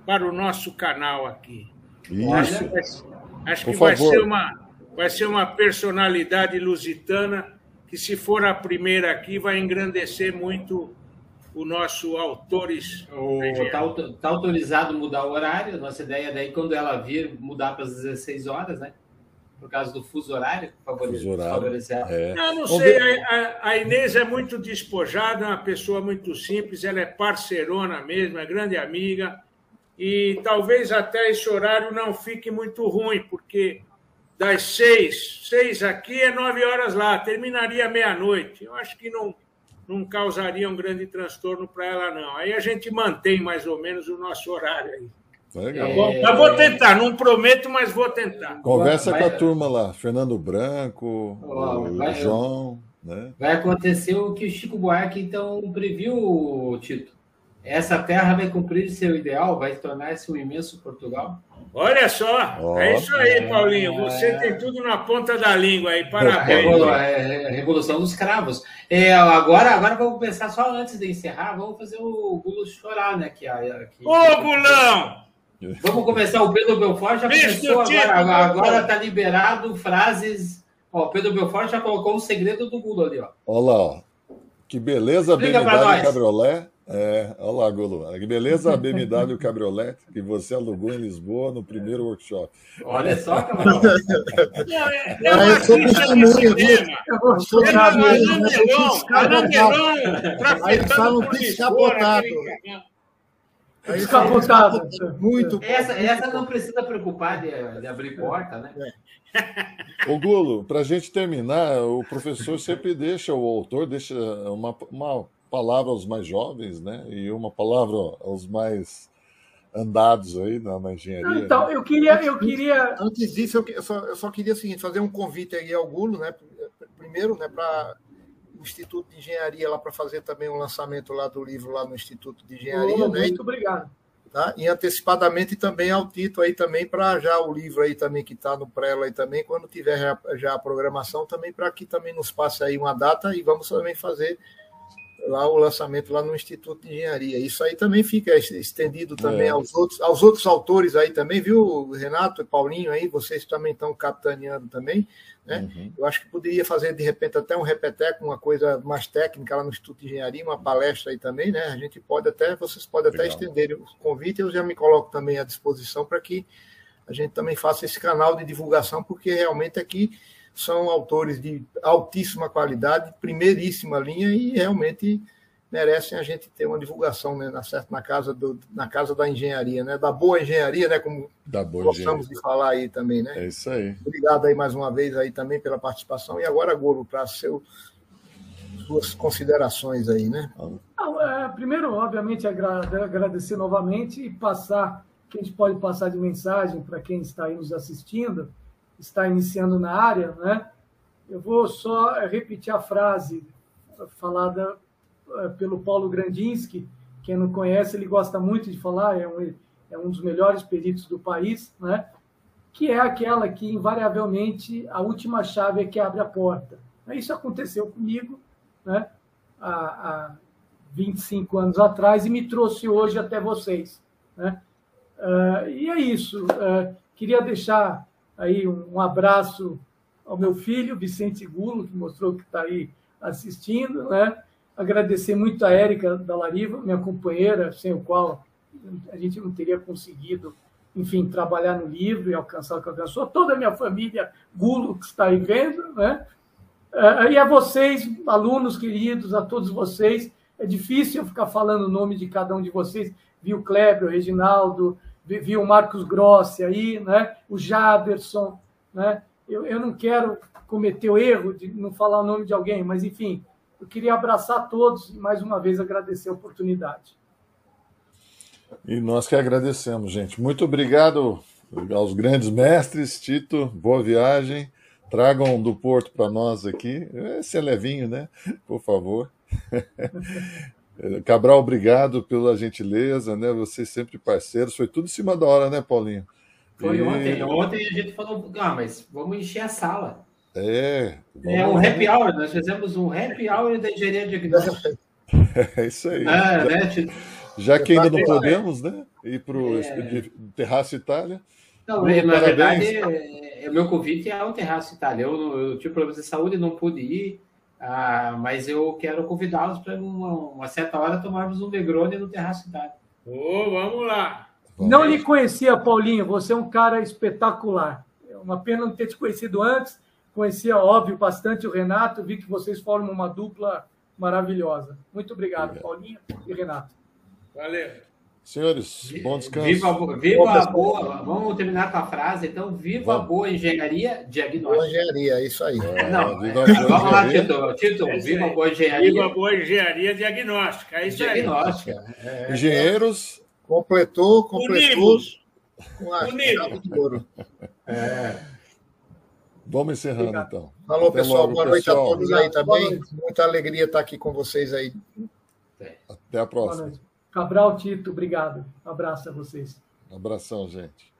para o nosso canal aqui. Isso. Acho, acho que vai ser, uma, vai ser uma personalidade lusitana que, se for a primeira aqui, vai engrandecer muito o nosso autores. Está tá autorizado mudar o horário. Nossa ideia é daí, quando ela vir, mudar para as 16 horas, né? Por causa do fuso horário, fuso horário. É. Eu não sei, a, a, Inês é muito despojada, uma pessoa muito simples, ela é parceirona mesmo, é grande amiga, e talvez até esse horário não fique muito ruim, porque das seis, seis aqui é nove horas lá, terminaria meia-noite. Eu acho que não, não causaria um grande transtorno para ela, não. Aí a gente mantém mais ou menos o nosso horário aí. Legal. Tá bom? Eu vou tentar, não prometo, mas vou tentar. Conversa vai, com a turma lá, Fernando Branco, o vai, João. Né? Vai acontecer o que o Chico Buarque então previu, Tito. Essa terra vai cumprir seu ideal, vai tornar-se um imenso Portugal. Olha só, oh, é isso aí, Paulinho. Você é... tem tudo na ponta da língua aí. Parabéns. É, a Revolução dos Cravos. É, agora, agora vamos pensar só antes de encerrar, vamos fazer o Gulo chorar, né? Aqui, aqui. Ô, Gulão! Vamos começar. O Pedro Belfort já começou agora. Agora está liberado frases. Ó, o Pedro Belfort já colocou o segredo do Gulo ali, ó. Olha lá, ó. Que beleza, BMW Cabriolet. É, olha lá, Golo. Que beleza a BMW Cabriolet que você alugou em Lisboa no primeiro workshop. Olha só, camarada. (laughs) É, é uma ficha de cinema. Eu sou Alain Delon. Alain Delon Aí falam descapotado. Aí descapotado. Muito essa, essa não precisa preocupar de, de abrir porta, né? É. Ô, Gulo, para a gente terminar, o professor sempre deixa, o autor deixa uma, uma palavra aos mais jovens, né? E uma palavra aos mais andados aí na, na engenharia. Então, né? eu queria, eu queria. Antes disso, eu só, eu só queria o seguinte, fazer um convite aí ao Gulo, né? Primeiro, né, para o Instituto de Engenharia lá para fazer também um lançamento lá do livro lá no Instituto de Engenharia. Oh, né? Muito obrigado. Tá? E antecipadamente também ao Tito aí também para já o livro aí também que está no prelo aí também, quando tiver já, já a programação também para que também nos passe aí uma data e vamos também fazer lá o lançamento lá no Instituto de Engenharia. Isso aí também fica estendido também é. aos, outros, aos outros autores aí também, viu, Renato e Paulinho aí, vocês também estão capitaneando também, né? Uhum. Eu acho que poderia fazer de repente até um repeteco, uma coisa mais técnica lá no Instituto de Engenharia, uma palestra aí também, né? A gente pode até, vocês podem até Legal. estender o convite, eu já me coloco também à disposição para que a gente também faça esse canal de divulgação, porque realmente aqui são autores de altíssima qualidade, primeiríssima linha e realmente merecem a gente ter uma divulgação né, na, certo, na, casa do, na casa da engenharia, né, da boa engenharia, né, como da boa gostamos engenharia. de falar aí também. Né? É isso aí. Obrigado aí mais uma vez aí também pela participação. E agora, Goro, para seu suas considerações aí, né? Não, é, primeiro, obviamente, agradecer novamente e passar, que a gente pode passar de mensagem para quem está aí nos assistindo, está iniciando na área, né? Eu vou só repetir a frase falada eh, pelo Paulo Grandinsky. Quem não conhece, ele gosta muito de falar, é um, é um dos melhores peritos do país, né? que é aquela que, invariavelmente, a última chave é que abre a porta. Isso aconteceu comigo né? há, há 25 anos atrás e me trouxe hoje até vocês. Né? Uh, e é isso. Uh, queria deixar aí um, abraço ao meu filho, Vicente Gulo, que mostrou que está aí assistindo, né? Agradecer muito a Érica da Lariva, minha companheira, sem o qual a gente não teria conseguido, enfim, trabalhar no livro e alcançar o que alcançou. Toda a minha família Gulo, que está aí vendo, né? Eh, e a vocês, alunos queridos, a todos vocês, é difícil eu ficar falando o nome de cada um de vocês, viu Kleber, o Reginaldo, vi o Marcos Grossi aí, né? o Jaberson, Né? Eu, eu não quero cometer o erro de não falar o nome de alguém, mas, enfim, eu queria abraçar todos e, mais uma vez, agradecer a oportunidade. E nós que agradecemos, gente. Muito obrigado aos grandes mestres, Tito, boa viagem. Tragam do Porto para nós aqui. Esse é levinho, né? Por favor. (laughs) Cabral, obrigado pela gentileza, né? Vocês sempre parceiros. Foi tudo em cima da hora, né, Paulinho? Foi e... ontem. Ontem a gente falou, ah, mas vamos encher a sala. É. É um happy hour. Nós fizemos um happy hour da engenharia diagnóstica. (laughs) É isso aí. Ah, já, né? já que ainda não podemos, né? Ir para o é... Terraço Itália. Não, na verdade, é, é, meu convite é ao Terraço Itália. Eu, eu tive problemas de saúde, não pude ir, ah, mas eu quero convidá-los para uma, uma, certa hora tomarmos um Negroni no Terraço Itália. Oh, vamos lá! Não lhe conhecia, Paulinho. Você é um cara espetacular. É uma pena não ter te conhecido antes. Conhecia, óbvio, bastante o Renato. Vi que vocês formam uma dupla maravilhosa. Muito obrigado, obrigado. Paulinho e Renato. Valeu. Senhores, bom descanso. Viva, viva a boa. Vamos terminar com a frase, então. Viva Vamos. a boa engenharia diagnóstica. Boa engenharia, isso aí. É, Não, viva é, vamos lá, Tito. Tito é viva a boa engenharia. Viva a boa engenharia diagnóstica. É isso diagnóstica. aí. É, Engenheiros. Completou, completou. Unimos. Com a chave de ouro. É. Vamos encerrando, Obrigado. então. Falou, Até pessoal. Logo, boa noite pessoal. a todos aí também. Muita alegria estar aqui com vocês aí. Até a próxima. Cabral, Tito, obrigado. Abraço a vocês. Um abração, gente.